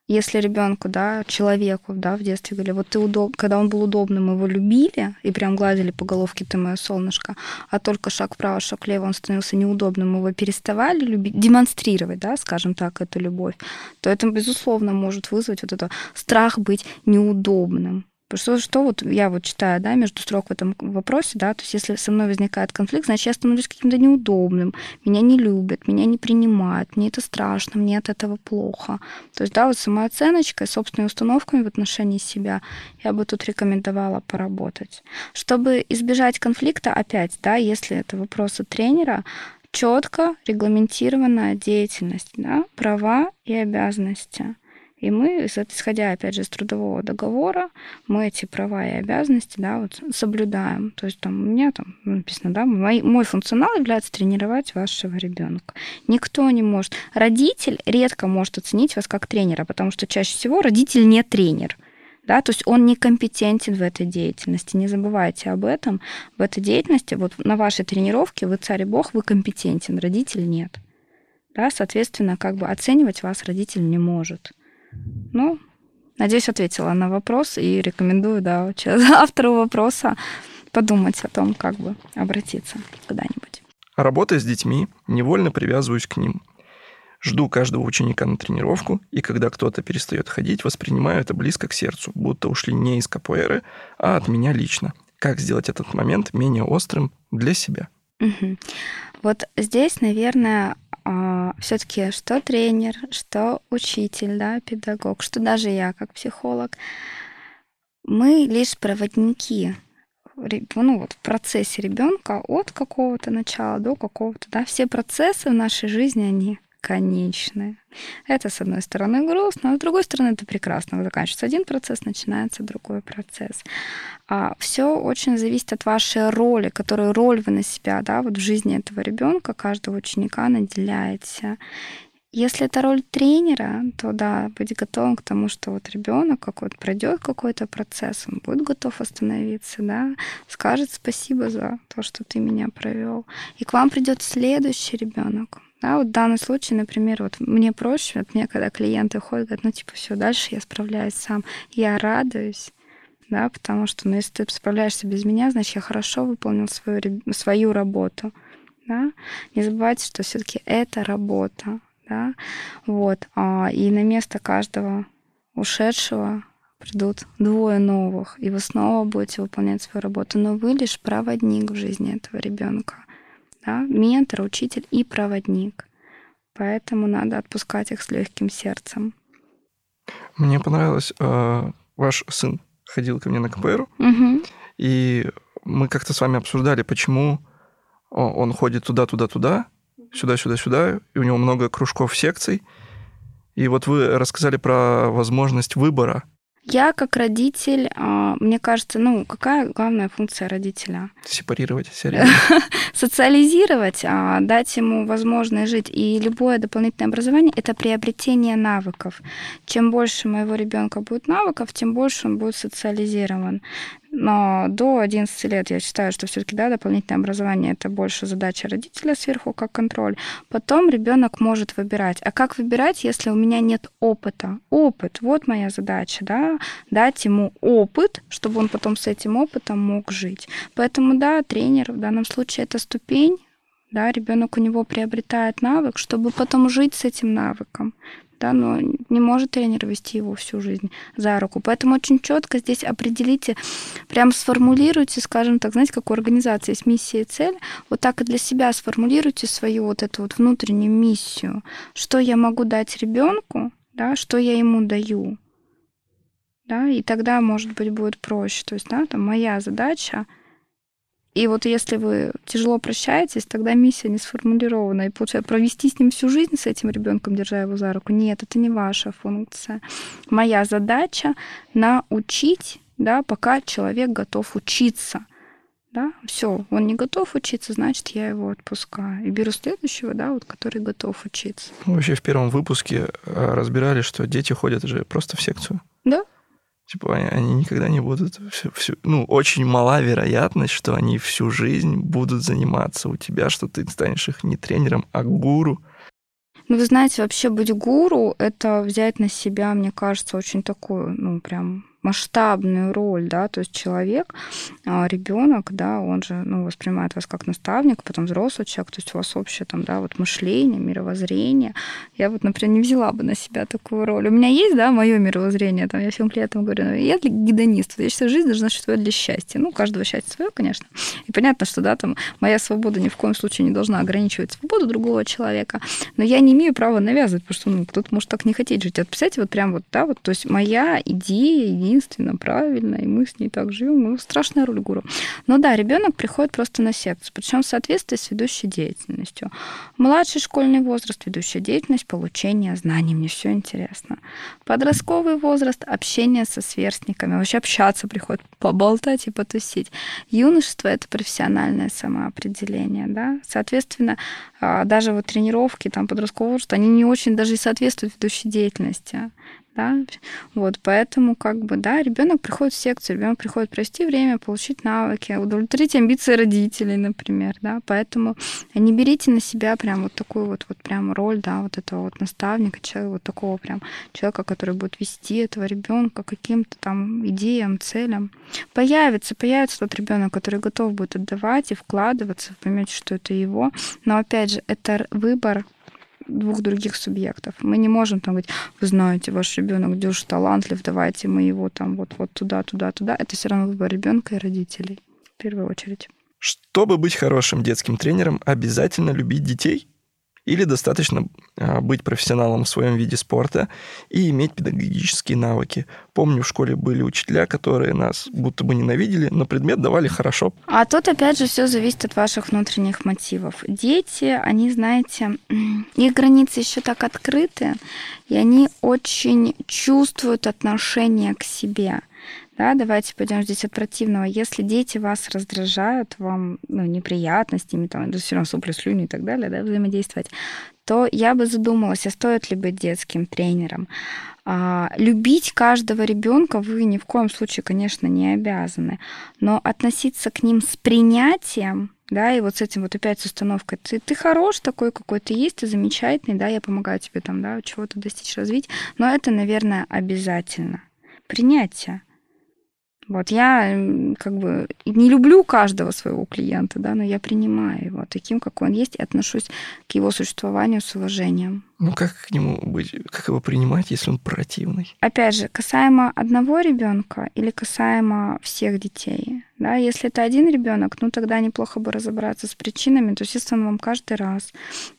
если ребенку, да, человеку, да, в детстве говорили, вот ты удоб... когда он был удобным, его любили и прям гладили по головке, ты мое солнышко, а только шаг вправо, шаг влево, он становился неудобным, его переставали любить, демонстрировать, да, скажем так, эту любовь, то это, безусловно, может вызвать вот это страх быть неудобным. Что, что вот я вот читаю, да, между строк в этом вопросе, да, то есть если со мной возникает конфликт, значит, я становлюсь каким-то неудобным, меня не любят, меня не принимают, мне это страшно, мне от этого плохо. То есть, да, вот самооценочкой, собственными установками в отношении себя я бы тут рекомендовала поработать. Чтобы избежать конфликта, опять, да, если это вопросы тренера, четко регламентированная деятельность, да, права и обязанности. И мы, исходя, опять же, из трудового договора, мы эти права и обязанности да, вот, соблюдаем. То есть там у меня там написано, да, мой, мой функционал является тренировать вашего ребенка. Никто не может. Родитель редко может оценить вас как тренера, потому что чаще всего родитель не тренер. Да, то есть он некомпетентен в этой деятельности. Не забывайте об этом. В этой деятельности, вот на вашей тренировке вы царь и бог, вы компетентен, родитель нет. Да, соответственно, как бы оценивать вас родитель не может. Ну, надеюсь, ответила на вопрос и рекомендую, да, автору вопроса подумать о том, как бы обратиться куда-нибудь. Работая с детьми, невольно привязываюсь к ним. Жду каждого ученика на тренировку, и когда кто-то перестает ходить, воспринимаю это близко к сердцу, будто ушли не из капоэры, а от меня лично. Как сделать этот момент менее острым для себя? Угу. Вот здесь, наверное, а, все-таки что тренер, что учитель, да, педагог, что даже я как психолог, мы лишь проводники ну, вот в процессе ребенка от какого-то начала до какого-то, да, все процессы в нашей жизни, они конечные. Это, с одной стороны, грустно, а с другой стороны, это прекрасно. Заканчивается один процесс, начинается другой процесс. А все очень зависит от вашей роли, которую роль вы на себя, да, вот в жизни этого ребенка, каждого ученика наделяете. Если это роль тренера, то да, быть готовым к тому, что вот ребенок какой-то пройдет какой-то процесс, он будет готов остановиться, да, скажет спасибо за то, что ты меня провел. И к вам придет следующий ребенок. Да, вот в данном случае, например, вот мне проще, вот мне, когда клиенты ходят, говорят, ну, типа, все, дальше я справляюсь сам. Я радуюсь, да, потому что, ну, если ты справляешься без меня, значит, я хорошо выполнил свою, свою работу, да. Не забывайте, что все таки это работа, да, вот, а, и на место каждого ушедшего придут двое новых, и вы снова будете выполнять свою работу, но вы лишь проводник в жизни этого ребенка, да, ментор, учитель и проводник, поэтому надо отпускать их с легким сердцем. Мне понравилось, э, ваш сын ходил ко мне на КПР, угу. и мы как-то с вами обсуждали, почему он ходит туда, туда, туда, сюда, сюда, сюда, и у него много кружков, секций. И вот вы рассказали про возможность выбора. Я как родитель, а, мне кажется, ну, какая главная функция родителя? Сепарировать Социализировать, а, дать ему возможность жить. И любое дополнительное образование – это приобретение навыков. Чем больше моего ребенка будет навыков, тем больше он будет социализирован. Но до 11 лет я считаю, что все-таки да, дополнительное образование это больше задача родителя сверху как контроль. Потом ребенок может выбирать. А как выбирать, если у меня нет опыта? Опыт, вот моя задача, да, дать ему опыт, чтобы он потом с этим опытом мог жить. Поэтому да, тренер в данном случае это ступень, да, ребенок у него приобретает навык, чтобы потом жить с этим навыком да, но не может тренер вести его всю жизнь за руку. Поэтому очень четко здесь определите, прям сформулируйте, скажем так, знаете, как у организации есть миссия и цель, вот так и для себя сформулируйте свою вот эту вот внутреннюю миссию, что я могу дать ребенку, да, что я ему даю, да, и тогда, может быть, будет проще. То есть, да, там моя задача и вот если вы тяжело прощаетесь, тогда миссия не сформулирована. И получается, провести с ним всю жизнь, с этим ребенком, держа его за руку, нет, это не ваша функция. Моя задача научить, да, пока человек готов учиться. Да, все, он не готов учиться, значит, я его отпускаю. И беру следующего, да, вот, который готов учиться. Мы вообще в первом выпуске э, разбирали, что дети ходят же просто в секцию. Да, Типа они, они никогда не будут... Всю, всю, ну, очень мала вероятность, что они всю жизнь будут заниматься у тебя, что ты станешь их не тренером, а гуру. Ну, вы знаете, вообще быть гуру — это взять на себя, мне кажется, очень такую, ну, прям масштабную роль, да, то есть человек, а, ребенок, да, он же, ну, воспринимает вас как наставник, потом взрослый человек, то есть у вас общее там, да, вот мышление, мировоззрение. Я вот, например, не взяла бы на себя такую роль. У меня есть, да, мое мировоззрение, там, я всем клиентам говорю, ну, я гедонист, я считаю, жизнь должна существовать для счастья. Ну, у каждого счастье свое, конечно. И понятно, что, да, там, моя свобода ни в коем случае не должна ограничивать свободу другого человека, но я не имею права навязывать, потому что, ну, кто-то может так не хотеть жить. Вот, представляете, вот прям вот, да, вот, то есть моя идея, единственно правильно, и мы с ней так живем. Мы страшная роль гуру. Но да, ребенок приходит просто на секцию, причем в соответствии с ведущей деятельностью. Младший школьный возраст, ведущая деятельность, получение знаний. Мне все интересно. Подростковый возраст, общение со сверстниками, вообще общаться приходит, поболтать и потусить. Юношество это профессиональное самоопределение, да. Соответственно, а, даже вот тренировки там подросткового возраста, они не очень даже и соответствуют ведущей деятельности да, вот, поэтому, как бы, да, ребенок приходит в секцию, ребенок приходит провести время, получить навыки, удовлетворить амбиции родителей, например, да, поэтому не берите на себя прям вот такую вот, вот прям роль, да, вот этого вот наставника, человека, вот такого прям человека, который будет вести этого ребенка каким-то там идеям, целям. Появится, появится тот ребенок, который готов будет отдавать и вкладываться, вы поймете, что это его, но опять же, это выбор двух других субъектов. Мы не можем там говорить, вы знаете, ваш ребенок дюж талантлив, давайте мы его там вот, вот туда, туда, туда. Это все равно выбор ребенка и родителей в первую очередь. Чтобы быть хорошим детским тренером, обязательно любить детей? Или достаточно а, быть профессионалом в своем виде спорта и иметь педагогические навыки. Помню, в школе были учителя, которые нас будто бы ненавидели, но предмет давали хорошо. А тут, опять же, все зависит от ваших внутренних мотивов. Дети, они, знаете, их границы еще так открыты, и они очень чувствуют отношение к себе. Да, давайте пойдем здесь от противного. Если дети вас раздражают, вам ну, неприятностями, там, все равно сопли, слюни и так далее, да, взаимодействовать, то я бы задумалась, а стоит ли быть детским тренером. А, любить каждого ребенка вы ни в коем случае, конечно, не обязаны, но относиться к ним с принятием, да, и вот с этим вот опять с установкой, ты, ты хорош такой, какой ты есть, ты замечательный, да, я помогаю тебе там, да, чего-то достичь, развить, но это, наверное, обязательно. Принятие. Вот я как бы не люблю каждого своего клиента, да, но я принимаю его таким, какой он есть, и отношусь к его существованию с уважением. Ну как к нему быть, как его принимать, если он противный? Опять же, касаемо одного ребенка или касаемо всех детей. Да, если это один ребенок, ну тогда неплохо бы разобраться с причинами. То есть, если он вам каждый раз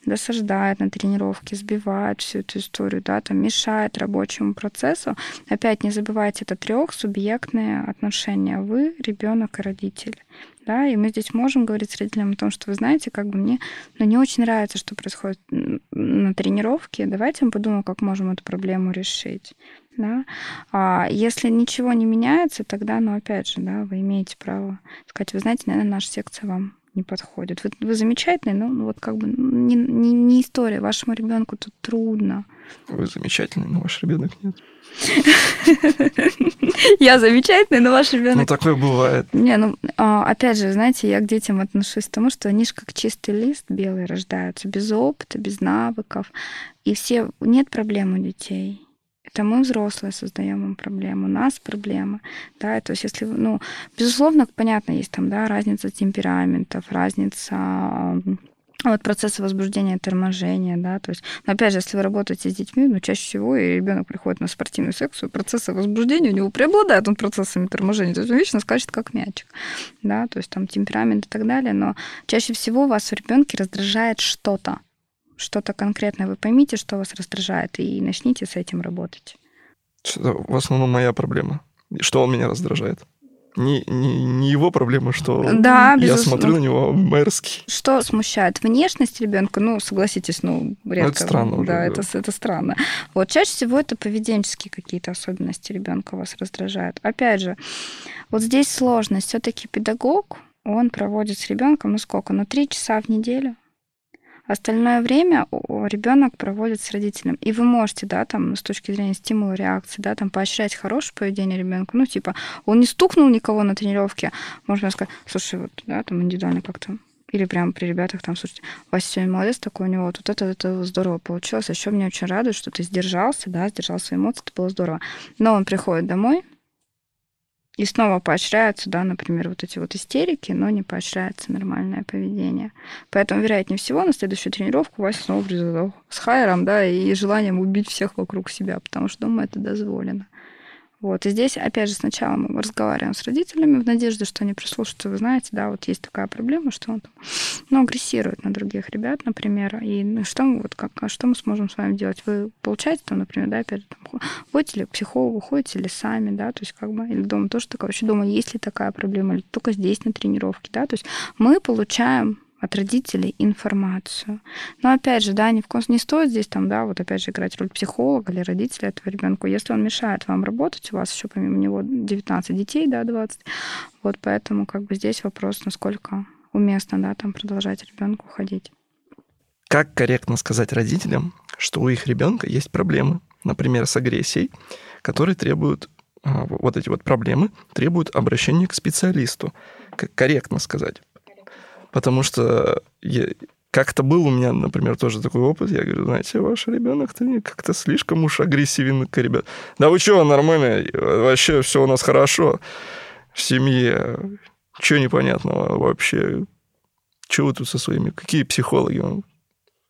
досаждает на тренировке, сбивает всю эту историю, да, там мешает рабочему процессу, опять не забывайте, это трехсубъектные отношения. Вы, ребенок и родитель да, и мы здесь можем говорить с родителям о том, что вы знаете, как бы мне ну, не очень нравится, что происходит на тренировке, давайте мы подумаем, как можем эту проблему решить. Да? А если ничего не меняется, тогда, ну, опять же, да, вы имеете право сказать, вы знаете, наверное, наша секция вам не подходит. Вы, вы замечательный, но ну, вот как бы не, не, не история. Вашему ребенку тут трудно. Вы замечательный, но ваш ребенок нет. Я замечательный, но ваш ребенок. Ну, такое бывает. Не, ну, а, опять же, знаете, я к детям отношусь к тому, что они же как чистый лист белый рождаются, без опыта, без навыков. И все... Нет проблем у детей. Это мы, взрослые, создаем им проблему, у нас проблема. Да, то есть если, ну, безусловно, понятно, есть там, да, разница темпераментов, разница вот процессы возбуждения, торможения, да, то есть, но опять же, если вы работаете с детьми, ну, чаще всего и ребенок приходит на спортивную секцию, процессы возбуждения у него преобладают над процессами торможения, то есть он вечно скачет как мячик, да, то есть там темперамент и так далее, но чаще всего вас в ребенке раздражает что-то, что-то конкретное. Вы поймите, что вас раздражает, и начните с этим работать. Это в основном моя проблема. Что он меня раздражает? Не, не, не его проблема, что да, я безусловно. смотрю на него мерзкий. Что смущает? Внешность ребенка, ну, согласитесь, ну, редко. Ну, это странно. Да, уже, это, да. это странно. Вот чаще всего это поведенческие какие-то особенности ребенка вас раздражают. Опять же, вот здесь сложность. Все-таки педагог, он проводит с ребенком, ну сколько, ну, три часа в неделю Остальное время ребенок проводит с родителем. И вы можете, да, там, с точки зрения стимула реакции, да, там, поощрять хорошее поведение ребенка. Ну, типа, он не стукнул никого на тренировке, можно сказать, слушай, вот, да, там, индивидуально как-то или прямо при ребятах там, слушайте, Вася сегодня молодец такой, у него вот это, это здорово получилось. Еще мне очень радует, что ты сдержался, да, сдержал свои эмоции, это было здорово. Но он приходит домой, и снова поощряются, да, например, вот эти вот истерики, но не поощряется нормальное поведение. Поэтому, вероятнее всего, на следующую тренировку Вася снова придет с хайером, да, и желанием убить всех вокруг себя, потому что, думаю, это дозволено. Вот. И здесь, опять же, сначала мы разговариваем с родителями в надежде, что они прислушаются. Вы знаете, да, вот есть такая проблема, что он там, ну, агрессирует на других ребят, например. И ну, что, мы, вот, как, а что мы сможем с вами делать? Вы получаете там, например, да, же, там, ходите ли к психологу, ходите ли сами, да, то есть как бы, или дома тоже такая, вообще дома есть ли такая проблема, или только здесь на тренировке, да, то есть мы получаем от родителей информацию. Но опять же, да, ни в коем не стоит здесь там, да, вот опять же играть роль психолога или родителя этого ребенка, если он мешает вам работать, у вас еще помимо него 19 детей, да, 20. Вот поэтому как бы здесь вопрос, насколько уместно, да, там продолжать ребенку ходить. Как корректно сказать родителям, что у их ребенка есть проблемы? например, с агрессией, которые требуют а, вот эти вот проблемы требуют обращения к специалисту, как корректно сказать. Потому что я, как-то был у меня, например, тоже такой опыт. Я говорю, знаете, ваш ребенок-то как-то слишком уж агрессивен к ребят. Да вы что, нормально, вообще все у нас хорошо в семье. Чего непонятного вообще? Чего вы тут со своими? Какие психологи?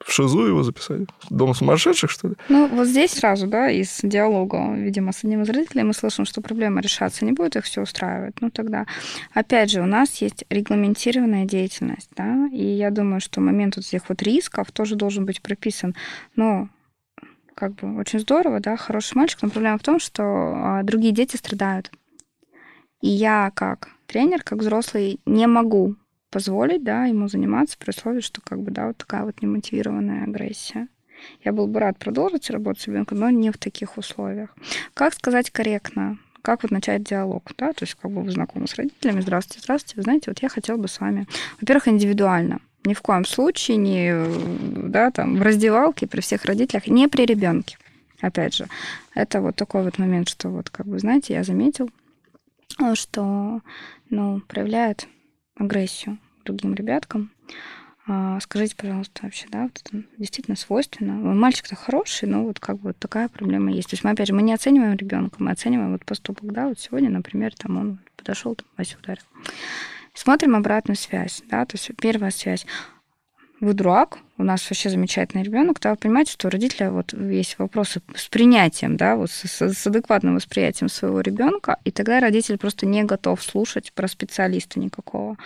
В ШИЗУ его записали? Дом сумасшедших, что ли? Ну, вот здесь сразу, да, из диалога, видимо, с одним из родителей мы слышим, что проблема решаться не будет, их все устраивает. Ну, тогда, опять же, у нас есть регламентированная деятельность, да, и я думаю, что момент вот этих вот рисков тоже должен быть прописан. Но как бы очень здорово, да, хороший мальчик, но проблема в том, что а, другие дети страдают. И я как тренер, как взрослый, не могу позволить, да, ему заниматься при условии, что как бы, да, вот такая вот немотивированная агрессия. Я был бы рад продолжить работать с ребенком, но не в таких условиях. Как сказать корректно? Как вот начать диалог, да, то есть как бы вы знакомы с родителями, здравствуйте, здравствуйте, вы знаете, вот я хотела бы с вами, во-первых, индивидуально, ни в коем случае не, да, там, в раздевалке при всех родителях, не при ребенке. Опять же, это вот такой вот момент, что вот, как бы, знаете, я заметил, что, ну, проявляет агрессию другим ребяткам. А, скажите, пожалуйста, вообще, да, вот это действительно свойственно. Мальчик-то хороший, но вот как бы вот такая проблема есть. То есть мы, опять же, мы не оцениваем ребенка, мы оцениваем вот поступок, да, вот сегодня, например, там он подошел, там Вася ударил. Смотрим обратную связь, да, то есть первая связь. Вы дурак, у нас вообще замечательный ребенок, то вы понимаете, что у родителя вот есть вопросы с принятием, да, вот с, с адекватным восприятием своего ребенка, и тогда родитель просто не готов слушать про специалиста никакого.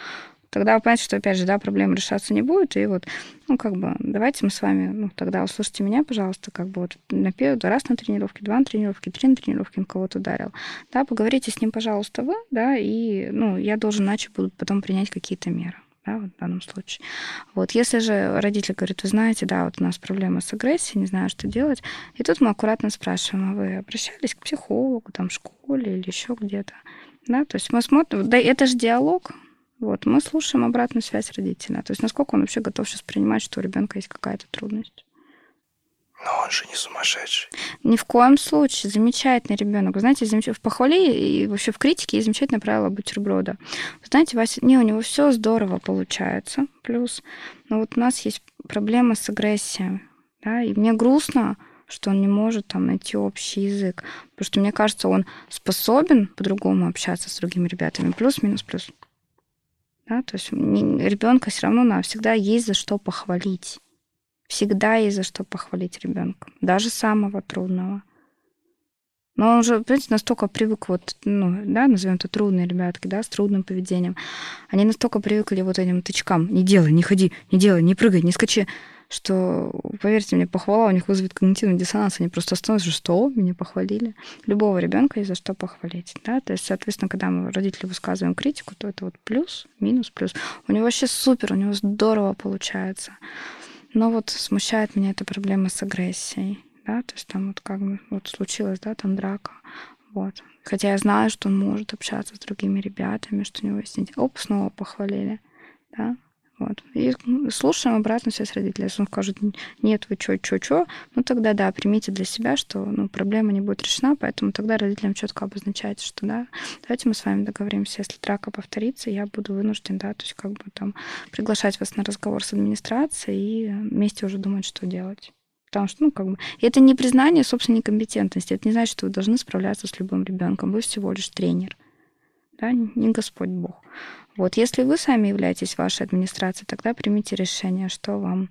Тогда вы понимаете, что, опять же, да, проблема решаться не будет, и вот, ну, как бы, давайте мы с вами, ну, тогда услышите меня, пожалуйста, как бы вот на первый раз на тренировке, два на тренировке, три на тренировке, он кого-то ударил, да, поговорите с ним, пожалуйста, вы, да, и, ну, я должен иначе буду потом принять какие-то меры да, вот в данном случае. Вот, если же родитель говорит, вы знаете, да, вот у нас проблема с агрессией, не знаю, что делать, и тут мы аккуратно спрашиваем, а вы обращались к психологу, там, в школе или еще где-то, да, то есть мы смотрим, да, это же диалог, вот, мы слушаем обратную связь родителя. То есть насколько он вообще готов сейчас принимать, что у ребенка есть какая-то трудность. Но он же не сумасшедший. Ни в коем случае. Замечательный ребенок. Знаете, в похвале и вообще в критике есть замечательное правило бутерброда. Знаете, Вася, не, у него все здорово получается. Плюс, но вот у нас есть проблема с агрессией. Да, и мне грустно, что он не может там найти общий язык. Потому что, мне кажется, он способен по-другому общаться с другими ребятами. Плюс. -плюс. Да? То есть ребенка все равно надо, всегда есть за что похвалить. Всегда есть за что похвалить ребенка, даже самого трудного. Но он уже, понимаете, настолько привык, вот, ну, да, назовем это трудные ребятки, да, с трудным поведением. Они настолько привыкли вот этим тычкам. Не делай, не ходи, не делай, не прыгай, не скачи что, поверьте мне, похвала у них вызовет когнитивный диссонанс. Они просто остановятся, что меня похвалили. Любого ребенка есть за что похвалить. Да? То есть, соответственно, когда мы родители высказываем критику, то это вот плюс, минус, плюс. У него вообще супер, у него здорово получается. Но вот смущает меня эта проблема с агрессией. Да? То есть там вот как бы вот случилось, да, там драка. Вот. Хотя я знаю, что он может общаться с другими ребятами, что у него есть... Оп, снова похвалили. Да? Вот. И слушаем обратную связь родителей. Если он скажет, нет, вы что, что, что, ну тогда да, примите для себя, что ну, проблема не будет решена, поэтому тогда родителям четко обозначайте, что да, давайте мы с вами договоримся, если драка повторится, я буду вынужден, да, то есть как бы там приглашать вас на разговор с администрацией и вместе уже думать, что делать. Потому что, ну, как бы, это не признание собственной некомпетентности. Это не значит, что вы должны справляться с любым ребенком. Вы всего лишь тренер. Да, не Господь Бог. Вот, если вы сами являетесь вашей администрацией, тогда примите решение, что вам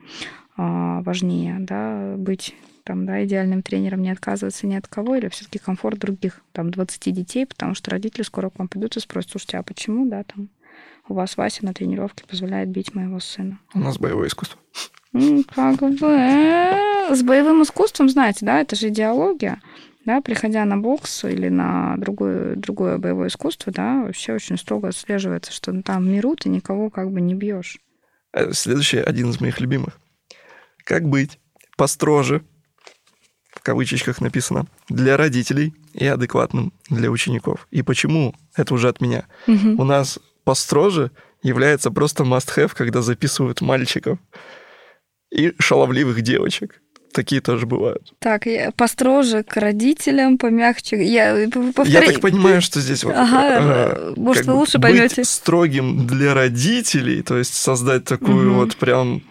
а, важнее, да, быть там, да, идеальным тренером, не отказываться ни от кого, или все-таки комфорт других, там, 20 детей, потому что родители скоро к вам придут и спросят, слушайте, а почему, да, там, у вас Вася на тренировке позволяет бить моего сына? У нас боевое искусство. Ну, как бы, э, с боевым искусством, знаете, да, это же идеология да, приходя на бокс или на другое, другое боевое искусство, да, вообще очень строго отслеживается, что там в миру ты никого как бы не бьешь. Э, следующий один из моих любимых. Как быть построже, в кавычечках написано, для родителей и адекватным для учеников. И почему? Это уже от меня. Угу. У нас построже является просто must-have, когда записывают мальчиков и шаловливых девочек. Такие тоже бывают. Так, я построже к родителям, помягче. Я, повтори... я так понимаю, что здесь вот, ага, может, вы лучше поймете. Строгим для родителей, то есть создать такую угу. вот прям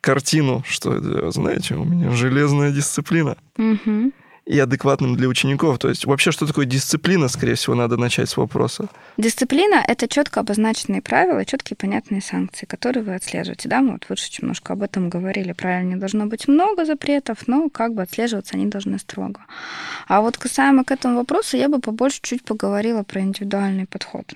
картину, что, знаете, у меня железная дисциплина. Угу и адекватным для учеников. То есть вообще, что такое дисциплина, скорее всего, надо начать с вопроса. Дисциплина — это четко обозначенные правила, четкие понятные санкции, которые вы отслеживаете. Да, мы вот выше немножко об этом говорили. Правильно, не должно быть много запретов, но как бы отслеживаться они должны строго. А вот касаемо к этому вопросу, я бы побольше чуть поговорила про индивидуальный подход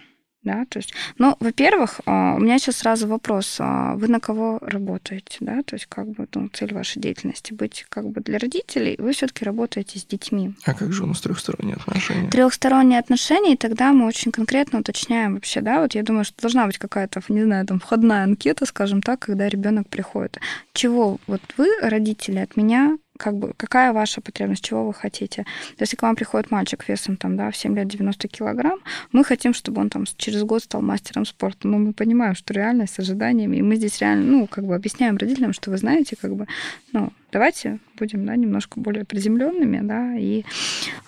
да, то есть, ну, во-первых, а, у меня сейчас сразу вопрос, а вы на кого работаете, да, то есть, как бы, ну, цель вашей деятельности быть, как бы, для родителей, вы все-таки работаете с детьми. А как же у нас трехсторонние отношения? Трехсторонние отношения, и тогда мы очень конкретно уточняем вообще, да, вот я думаю, что должна быть какая-то, не знаю, там, входная анкета, скажем так, когда ребенок приходит. Чего вот вы, родители, от меня как бы, какая ваша потребность, чего вы хотите. Если к вам приходит мальчик весом там, да, в 7 лет 90 килограмм, мы хотим, чтобы он там через год стал мастером спорта. Но мы понимаем, что реальность с ожиданиями, и мы здесь реально, ну, как бы объясняем родителям, что вы знаете, как бы, ну, давайте будем, да, немножко более приземленными, да, и,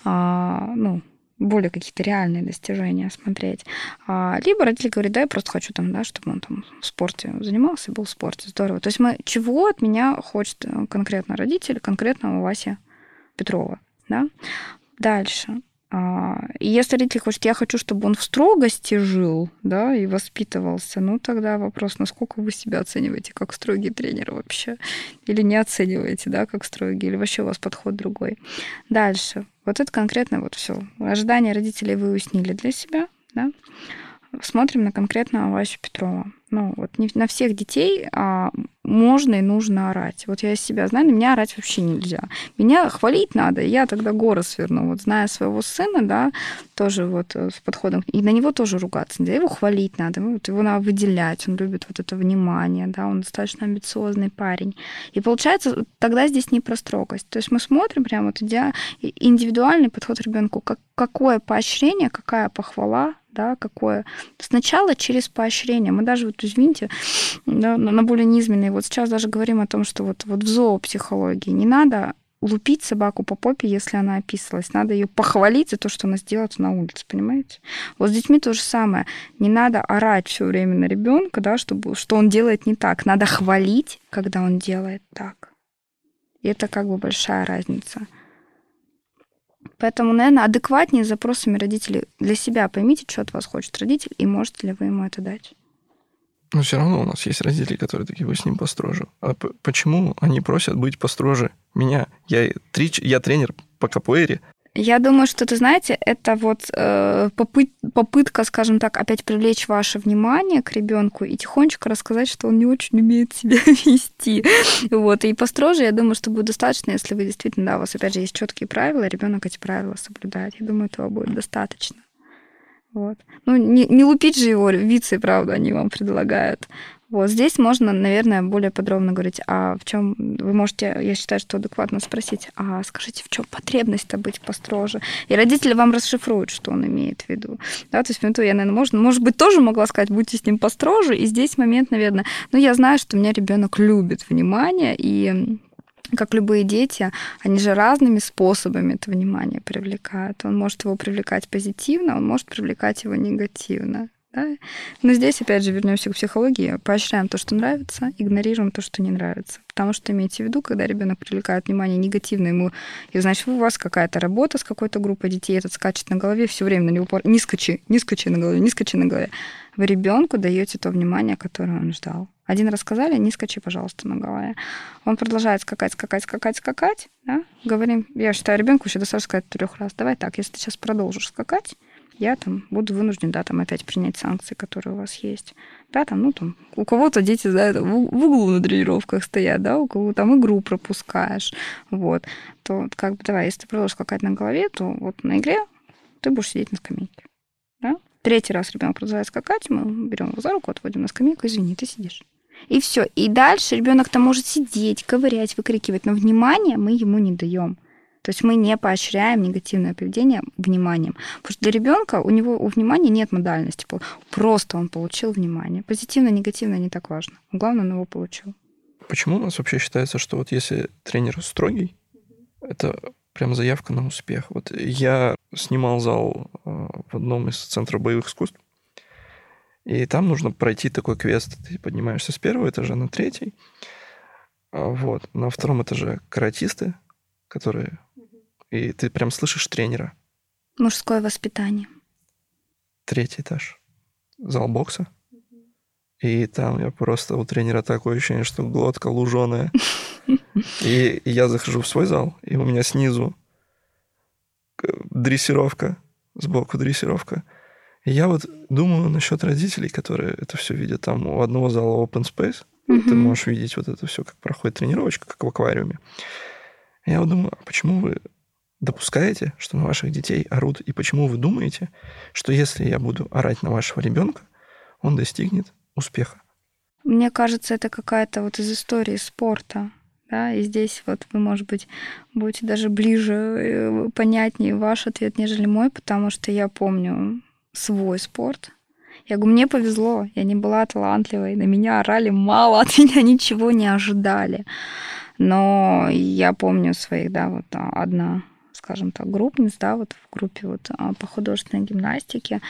а, ну, более какие-то реальные достижения смотреть. А, либо родитель говорит, да, я просто хочу там, да, чтобы он там в спорте занимался, был в спорте. Здорово. То есть мы чего от меня хочет э, конкретно родитель, конкретно у Васи Петрова, да? Дальше. А, и если родитель хочет, я хочу, чтобы он в строгости жил, да, и воспитывался, ну тогда вопрос, насколько вы себя оцениваете как строгий тренер вообще, или не оцениваете, да, как строгий, или вообще у вас подход другой. Дальше. Вот это конкретно вот все. Ожидания родителей вы уяснили для себя, да. Смотрим на конкретно Васю Петрова. Ну, вот не на всех детей а, можно и нужно орать. Вот я себя знаю, на меня орать вообще нельзя. Меня хвалить надо, я тогда горы сверну. Вот зная своего сына, да, тоже вот э, с подходом, и на него тоже ругаться нельзя, его хвалить надо, вот его надо выделять, он любит вот это внимание, да, он достаточно амбициозный парень. И получается, тогда здесь не про строгость. То есть мы смотрим прямо вот идя индивидуальный подход ребенку, как, какое поощрение, какая похвала да, какое. Сначала через поощрение. Мы даже, вот, извините, да, на более низменные, вот сейчас даже говорим о том, что вот, вот в зоопсихологии не надо лупить собаку по попе, если она описалась. Надо ее похвалить за то, что она сделала на улице, понимаете? Вот с детьми то же самое. Не надо орать все время на ребенка, да, чтобы, что он делает не так. Надо хвалить, когда он делает так. И это как бы большая разница. Поэтому, наверное, адекватнее запросами родителей для себя поймите, что от вас хочет родитель, и можете ли вы ему это дать. Но все равно у нас есть родители, которые такие, вы с ним построже. А почему они просят быть построже меня? Я, три, я тренер по капуэре, я думаю, что, ты знаете, это вот э, попыт, попытка, скажем так, опять привлечь ваше внимание к ребенку и тихонечко рассказать, что он не очень умеет себя вести. Вот. И построже, я думаю, что будет достаточно, если вы действительно, да, у вас, опять же, есть четкие правила, ребенок эти правила соблюдает. Я думаю, этого будет достаточно. Вот. Ну, не, не лупить же его вицы, правда, они вам предлагают. Вот здесь можно, наверное, более подробно говорить, а в чем вы можете, я считаю, что адекватно спросить, а скажите, в чем потребность-то быть построже? И родители вам расшифруют, что он имеет в виду. Да, то есть, ну, я, наверное, можно, может быть, тоже могла сказать, будьте с ним построже. И здесь момент, наверное, ну, я знаю, что у меня ребенок любит внимание, и как любые дети, они же разными способами это внимание привлекают. Он может его привлекать позитивно, он может привлекать его негативно. Да? Но здесь, опять же, вернемся к психологии. Поощряем то, что нравится, игнорируем то, что не нравится. Потому что имейте в виду, когда ребенок привлекает внимание негативно ему, и значит, у вас какая-то работа с какой-то группой детей, этот скачет на голове, все время на него пор... не скачи, не скачи на голове, не скачи на голове. Вы ребенку даете то внимание, которое он ждал. Один раз сказали, не скачи, пожалуйста, на голове. Он продолжает скакать, скакать, скакать, скакать. Да? Говорим, я считаю, ребенку еще достаточно сказать трех раз. Давай так, если ты сейчас продолжишь скакать, я там буду вынужден, да, там опять принять санкции, которые у вас есть. Да, там, ну, там, у кого-то дети, да, в углу на тренировках стоят, да, у кого там игру пропускаешь, вот, то как бы давай, если ты продолжишь скакать на голове, то вот на игре ты будешь сидеть на скамейке, да. Третий раз ребенок продолжает скакать, мы берем его за руку, отводим на скамейку, извини, ты сидишь. И все. И дальше ребенок там может сидеть, ковырять, выкрикивать, но внимания мы ему не даем. То есть мы не поощряем негативное поведение вниманием. Потому что для ребенка у него у внимания нет модальности. Просто он получил внимание. Позитивно, негативно не так важно. Главное, он его получил. Почему у нас вообще считается, что вот если тренер строгий, это прям заявка на успех. Вот я снимал зал э, в одном из центров боевых искусств, и там нужно пройти такой квест. Ты поднимаешься с первого этажа на третий. А вот. На втором этаже каратисты, которые... И ты прям слышишь тренера. Мужское воспитание. Третий этаж. Зал бокса. И там я просто у тренера такое ощущение, что глотка луженая. И, я захожу в свой зал, и у меня снизу дрессировка, сбоку дрессировка. И я вот думаю насчет родителей, которые это все видят. Там у одного зала open space, mm-hmm. ты можешь видеть вот это все, как проходит тренировочка, как в аквариуме. И я вот думаю, а почему вы допускаете, что на ваших детей орут, и почему вы думаете, что если я буду орать на вашего ребенка, он достигнет успеха? Мне кажется, это какая-то вот из истории спорта. Да, и здесь вот вы, может быть, будете даже ближе, э, понятнее ваш ответ, нежели мой, потому что я помню свой спорт. Я говорю, мне повезло, я не была талантливой, на меня орали мало, от меня ничего не ожидали. Но я помню своих, да, вот а, одна, скажем так, группниц, да, вот в группе вот а, по художественной гимнастике,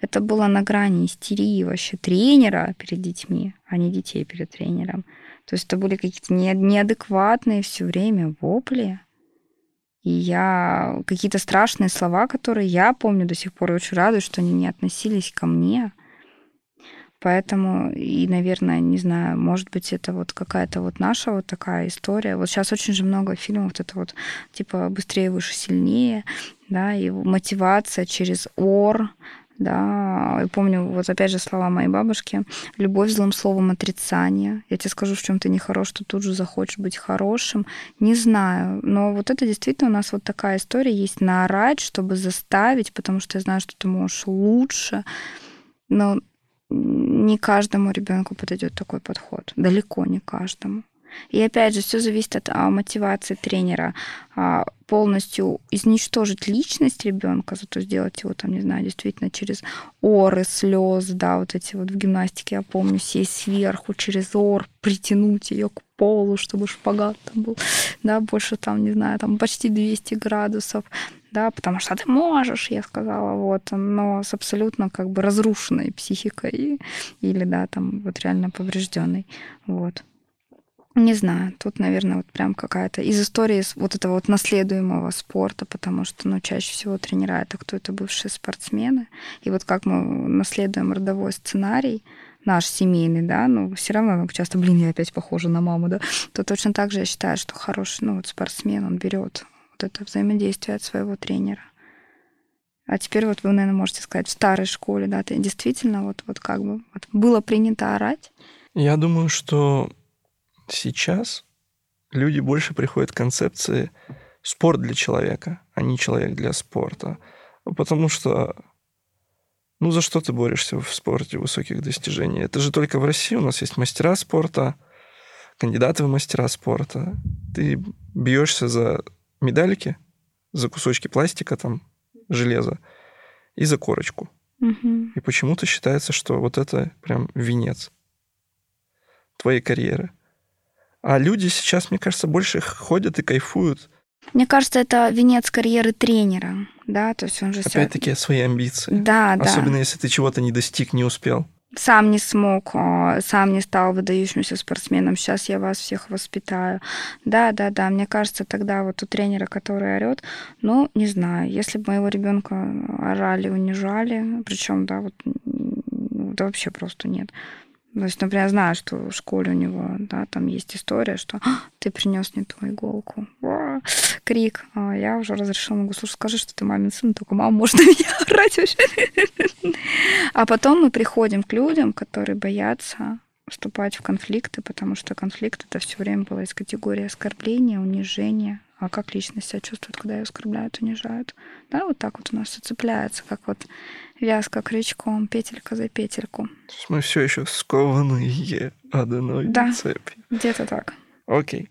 это было на грани истерии вообще тренера перед детьми, а не детей перед тренером. То есть это были какие-то неадекватные все время вопли. И я какие-то страшные слова, которые я помню до сих пор, и очень радуюсь, что они не относились ко мне. Поэтому, и, наверное, не знаю, может быть, это вот какая-то вот наша вот такая история. Вот сейчас очень же много фильмов, вот это вот, типа, быстрее, выше, сильнее, да, и мотивация через ор, да, и помню, вот опять же слова моей бабушки, любовь злым словом отрицание. Я тебе скажу, в чем ты нехорош, что тут же захочешь быть хорошим. Не знаю, но вот это действительно у нас вот такая история есть наорать, чтобы заставить, потому что я знаю, что ты можешь лучше, но не каждому ребенку подойдет такой подход, далеко не каждому. И опять же, все зависит от а, мотивации тренера. А, полностью изничтожить личность ребенка, зато сделать его там, не знаю, действительно через оры, слезы, да, вот эти вот в гимнастике, я помню, сесть сверху через ор, притянуть ее к полу, чтобы шпагат там был, да, больше там, не знаю, там почти 200 градусов, да, потому что ты можешь, я сказала, вот, но с абсолютно как бы разрушенной психикой или, да, там вот реально поврежденной, вот. Не знаю, тут, наверное, вот прям какая-то из истории вот этого вот наследуемого спорта, потому что, ну, чаще всего тренера это кто это бывшие спортсмены. И вот как мы наследуем родовой сценарий, наш семейный, да, ну, все равно часто, блин, я опять похожа на маму, да, то точно так же я считаю, что хороший, ну, вот спортсмен, он берет вот это взаимодействие от своего тренера. А теперь вот вы, наверное, можете сказать, в старой школе, да, ты действительно вот, вот как бы вот было принято орать? Я думаю, что сейчас люди больше приходят к концепции спорт для человека, а не человек для спорта. Потому что ну, за что ты борешься в спорте высоких достижений? Это же только в России у нас есть мастера спорта, кандидаты в мастера спорта. Ты бьешься за медальки, за кусочки пластика, там, железа, и за корочку. Угу. И почему-то считается, что вот это прям венец твоей карьеры. А люди сейчас, мне кажется, больше ходят и кайфуют. Мне кажется, это венец карьеры тренера, да, то есть он же... Опять-таки свои амбиции. Да, Особенно, да. Особенно, если ты чего-то не достиг, не успел. Сам не смог, а, сам не стал выдающимся спортсменом, сейчас я вас всех воспитаю. Да, да, да, мне кажется, тогда вот у тренера, который орет, ну, не знаю, если бы моего ребенка орали, унижали, причем, да, вот, да вообще просто нет. То есть, например, я знаю, что в школе у него, да, там есть история, что «А, ты принес не ту иголку. Крик. А я уже разрешила, могу, слушай, скажи, что ты мамин сын, только мама может на меня орать вообще. А потом мы приходим к людям, которые боятся вступать в конфликты, потому что конфликт это все время было из категории оскорбления, унижения. А как личность себя чувствует, когда ее оскорбляют, унижают? Да, вот так вот у нас все цепляется, как вот вязка крючком, петелька за петельку. Мы все еще скованные одной да, цепью. где-то так. Окей.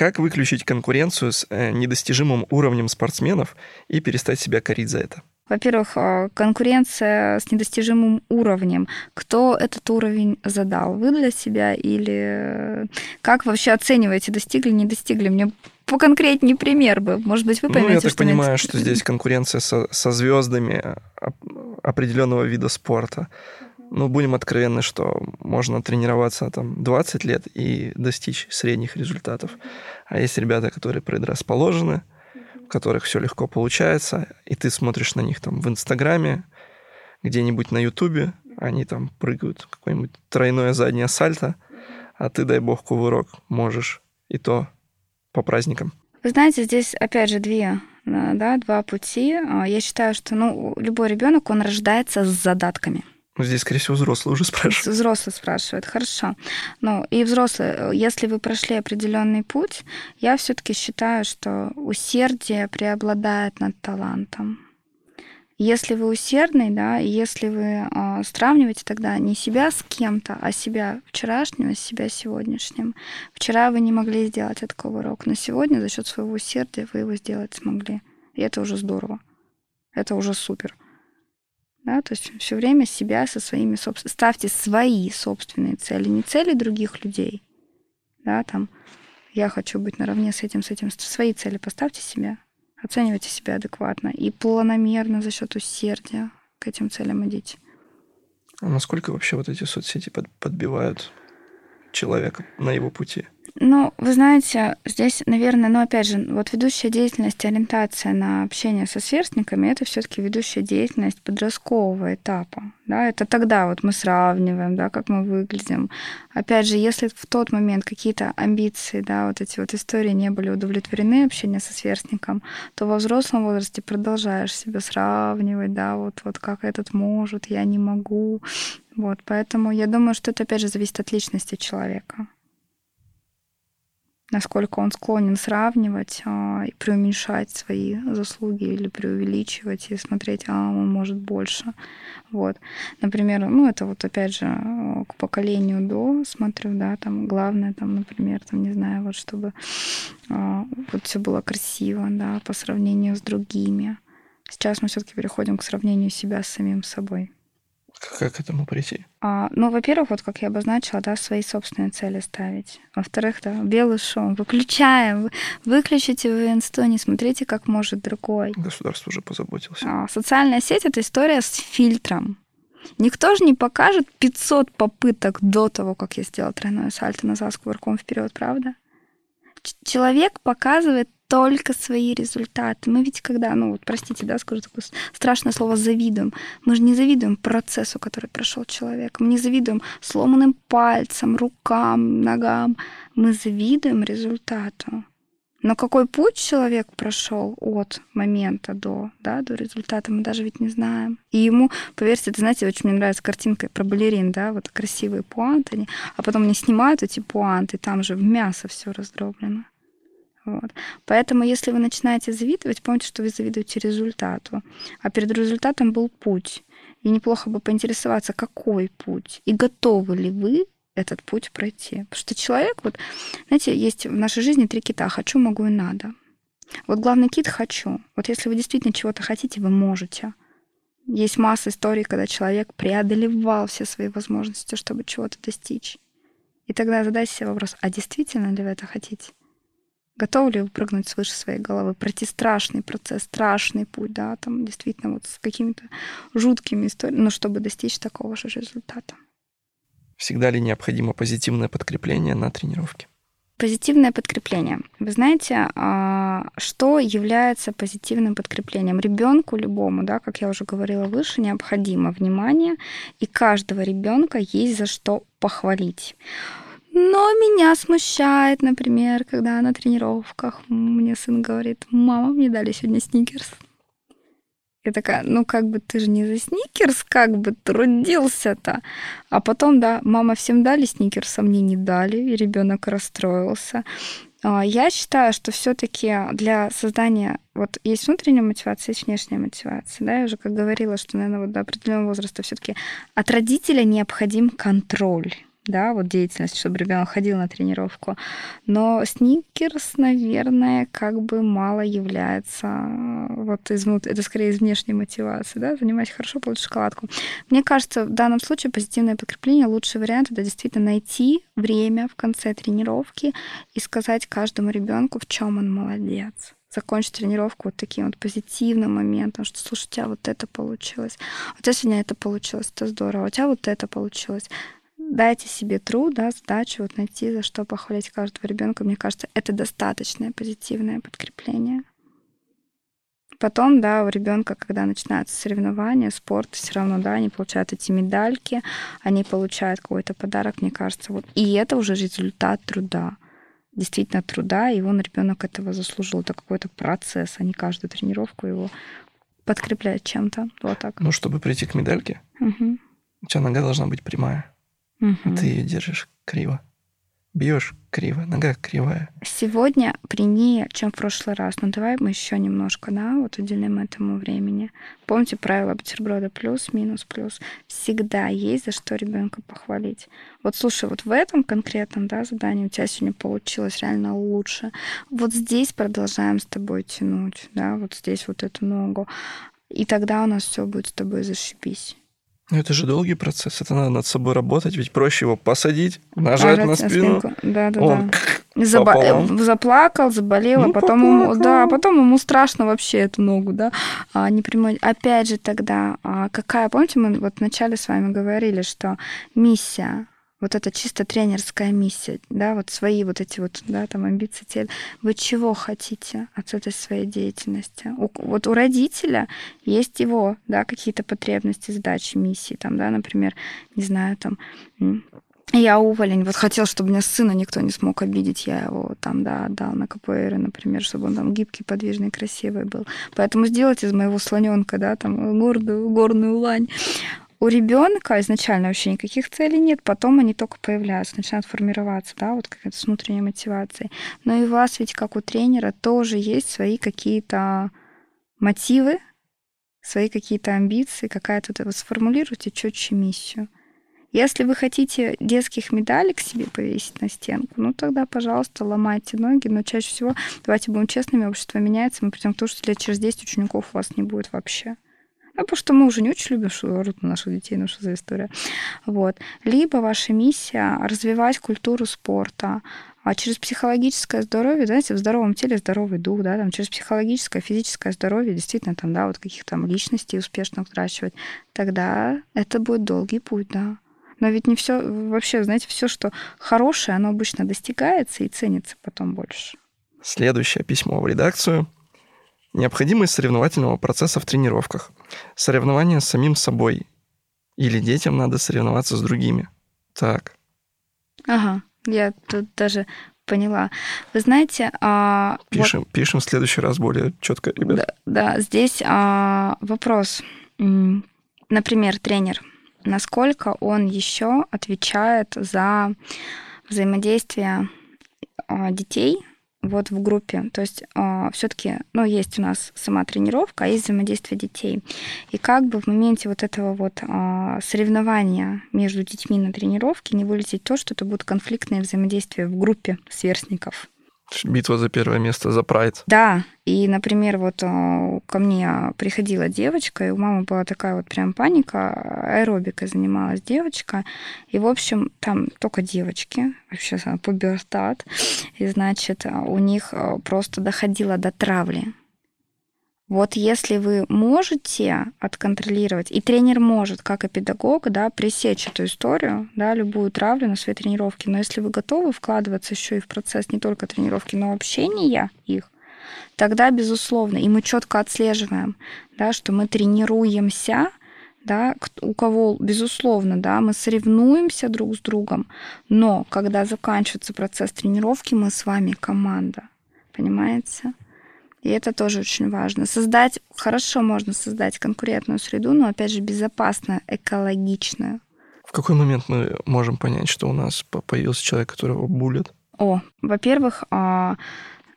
Как выключить конкуренцию с э, недостижимым уровнем спортсменов и перестать себя корить за это? Во-первых, а, конкуренция с недостижимым уровнем. Кто этот уровень задал? Вы для себя или как вообще оцениваете, достигли, не достигли? Мне поконкретнее пример бы. Может быть, вы поймете, Ну, я так что понимаю, что здесь конкуренция со, со звездами определенного вида спорта. Ну, будем откровенны, что можно тренироваться там 20 лет и достичь средних результатов. А есть ребята, которые предрасположены, у которых все легко получается, и ты смотришь на них там в Инстаграме, где-нибудь на Ютубе, они там прыгают какое-нибудь тройное заднее сальто, а ты, дай бог, кувырок можешь, и то по праздникам. Вы знаете, здесь опять же две, да, два пути. А, Я считаю, что ну, любой ребенок, он рождается с задатками. Ну, здесь, скорее всего, взрослые уже спрашивают. Взрослый спрашивает, хорошо. Ну, и взрослые, если вы прошли определенный путь, я все-таки считаю, что усердие преобладает над талантом. Если вы усердный, да, если вы э, сравниваете тогда не себя с кем-то, а себя вчерашнего с себя сегодняшним. Вчера вы не могли сделать этот кувырок, но сегодня за счет своего усердия вы его сделать смогли. И это уже здорово. Это уже супер. Да, то есть все время себя со своими собственными... Ставьте свои собственные цели, не цели других людей. Да, там, я хочу быть наравне с этим, с этим. Свои цели поставьте себе, оценивайте себя адекватно и планомерно за счет усердия к этим целям идите. А насколько вообще вот эти соцсети под, подбивают человека на его пути? Ну, вы знаете, здесь, наверное, ну, опять же, вот ведущая деятельность, ориентация на общение со сверстниками, это все таки ведущая деятельность подросткового этапа. Да, это тогда вот мы сравниваем, да, как мы выглядим. Опять же, если в тот момент какие-то амбиции, да, вот эти вот истории не были удовлетворены, общение со сверстником, то во взрослом возрасте продолжаешь себя сравнивать, да, вот, вот как этот может, я не могу. Вот, поэтому я думаю, что это, опять же, зависит от личности человека насколько он склонен сравнивать а, и преуменьшать свои заслуги или преувеличивать и смотреть, а он может больше. Вот. Например, ну это вот опять же к поколению до смотрю, да, там главное, там, например, там, не знаю, вот чтобы а, вот все было красиво, да, по сравнению с другими. Сейчас мы все-таки переходим к сравнению себя с самим собой. Как к этому прийти? А, ну, во-первых, вот как я обозначила, да, свои собственные цели ставить. Во-вторых, да, белый шум. Выключаем. Выключите вы инсту, не смотрите, как может другой. Государство уже позаботилось. А, социальная сеть — это история с фильтром. Никто же не покажет 500 попыток до того, как я сделала тройное сальто назад с кувырком вперед, правда? Человек показывает только свои результаты. Мы ведь когда, ну вот простите, да, скажу такое страшное слово завидуем. Мы же не завидуем процессу, который прошел человек. Мы не завидуем сломанным пальцем, рукам, ногам. Мы завидуем результату. Но какой путь человек прошел от момента до, да, до результата, мы даже ведь не знаем. И ему, поверьте, это, знаете, очень мне нравится картинка про балерин, да, вот красивые пуанты, а потом они снимают эти пуанты, там же в мясо все раздроблено. Вот. Поэтому, если вы начинаете завидовать, помните, что вы завидуете результату. А перед результатом был путь. И неплохо бы поинтересоваться, какой путь. И готовы ли вы этот путь пройти. Потому что человек, вот, знаете, есть в нашей жизни три кита. Хочу, могу и надо. Вот главный кит «хочу». Вот если вы действительно чего-то хотите, вы можете. Есть масса историй, когда человек преодолевал все свои возможности, чтобы чего-то достичь. И тогда задайте себе вопрос, а действительно ли вы это хотите? Готовы ли вы прыгнуть свыше своей головы, пройти страшный процесс, страшный путь, да, там действительно вот с какими-то жуткими историями, но чтобы достичь такого же результата. Всегда ли необходимо позитивное подкрепление на тренировке? Позитивное подкрепление. Вы знаете, что является позитивным подкреплением? Ребенку любому, да, как я уже говорила выше, необходимо внимание, и каждого ребенка есть за что похвалить. Но меня смущает, например, когда на тренировках мне сын говорит, мама, мне дали сегодня сникерс. Я такая, ну как бы ты же не за сникерс, как бы трудился-то. А потом, да, мама всем дали сникерс, а мне не дали, и ребенок расстроился. Я считаю, что все-таки для создания вот есть внутренняя мотивация, есть внешняя мотивация. Да, я уже как говорила, что, наверное, вот до определенного возраста все-таки от родителя необходим контроль да, вот деятельность, чтобы ребенок ходил на тренировку. Но сникерс, наверное, как бы мало является э, вот из, это скорее из внешней мотивации, да, занимайся хорошо, получишь шоколадку. Мне кажется, в данном случае позитивное подкрепление лучший вариант это действительно найти время в конце тренировки и сказать каждому ребенку, в чем он молодец закончить тренировку вот таким вот позитивным моментом, что, слушай, у тебя вот это получилось, у тебя сегодня это получилось, это здорово, у тебя вот это получилось. Дайте себе труд, да, задачу вот найти, за что похвалить каждого ребенка. Мне кажется, это достаточное позитивное подкрепление. Потом, да, у ребенка, когда начинаются соревнования, спорт, все равно, да, они получают эти медальки, они получают какой-то подарок, мне кажется, вот. И это уже результат труда действительно труда, и он, ребенок этого заслужил. Это какой-то процесс, а не каждую тренировку его подкреплять чем-то. Вот так. Ну, чтобы прийти к медальке, угу. у тебя нога должна быть прямая. Угу. А ты ее держишь криво. Бьешь криво, нога кривая. Сегодня прямее, чем в прошлый раз. Но давай мы еще немножко, да, вот уделим этому времени. Помните правило бутерброда плюс, минус, плюс. Всегда есть за что ребенка похвалить. Вот слушай, вот в этом конкретном, да, задании у тебя сегодня получилось реально лучше. Вот здесь продолжаем с тобой тянуть, да, вот здесь вот эту ногу. И тогда у нас все будет с тобой зашибись. Ну, это же долгий процесс, это надо над собой работать, ведь проще его посадить, нажать, нажать на спину. Да, да, Он да. Заба- заплакал, заболел, ну, а потом ему, да, потом ему страшно вообще эту ногу, да, а, не прямой. Опять же тогда, а какая, помните, мы вот вначале с вами говорили, что миссия вот это чисто тренерская миссия, да, вот свои вот эти вот, да, там амбиции, цель. Вы чего хотите от этой своей деятельности? У, вот у родителя есть его, да, какие-то потребности, задачи, миссии, там, да, например, не знаю, там, я уволень, вот хотел, чтобы меня сына никто не смог обидеть, я его там, да, отдал на КПР, например, чтобы он там гибкий, подвижный, красивый был. Поэтому сделать из моего слоненка, да, там, гордую, горную лань. У ребенка изначально вообще никаких целей нет, потом они только появляются, начинают формироваться, да, вот какая-то с внутренней мотивацией. Но и у вас ведь, как у тренера, тоже есть свои какие-то мотивы, свои какие-то амбиции, какая-то, вы сформулируйте четче миссию. Если вы хотите детских медалей к себе повесить на стенку, ну тогда, пожалуйста, ломайте ноги, но чаще всего, давайте будем честными, общество меняется, мы придем к тому, что лет через 10 учеников у вас не будет вообще. Ну, потому что мы уже не очень любим, что наших детей, ну что за история. Вот. Либо ваша миссия — развивать культуру спорта, а через психологическое здоровье, знаете, в здоровом теле здоровый дух, да, там через психологическое, физическое здоровье действительно там, да, вот каких-то там личностей успешно взращивать, тогда это будет долгий путь, да. Но ведь не все, вообще, знаете, все, что хорошее, оно обычно достигается и ценится потом больше. Следующее письмо в редакцию — Необходимость соревновательного процесса в тренировках. Соревнование с самим собой. Или детям надо соревноваться с другими. Так. Ага, я тут даже поняла. Вы знаете... А, пишем, вот, пишем в следующий раз более четко, ребят. Да, да здесь а, вопрос. Например, тренер. Насколько он еще отвечает за взаимодействие а, детей вот в группе. То есть э, а, все-таки, ну, есть у нас сама тренировка, а есть взаимодействие детей. И как бы в моменте вот этого вот э, соревнования между детьми на тренировке не вылететь то, что это будет конфликтное взаимодействие в группе сверстников. Битва за первое место, за прайд. Да, и, например, вот э, ко мне приходила девочка, и у мамы была такая вот прям паника, аэробикой занималась девочка, и, в общем, там только девочки, вообще пубертат, и, значит, у них э, просто доходило до травли вот если вы можете отконтролировать, и тренер может, как и педагог, да, пресечь эту историю, да, любую травлю на своей тренировке, но если вы готовы вкладываться еще и в процесс не только тренировки, но общения их, тогда, безусловно, и мы четко отслеживаем, да, что мы тренируемся, да, у кого, безусловно, да, мы соревнуемся друг с другом, но когда заканчивается процесс тренировки, мы с вами команда, понимаете? И это тоже очень важно. Создать, хорошо можно создать конкурентную среду, но, опять же, безопасную, экологичную. В какой момент мы можем понять, что у нас появился человек, которого булят? О, во-первых, а,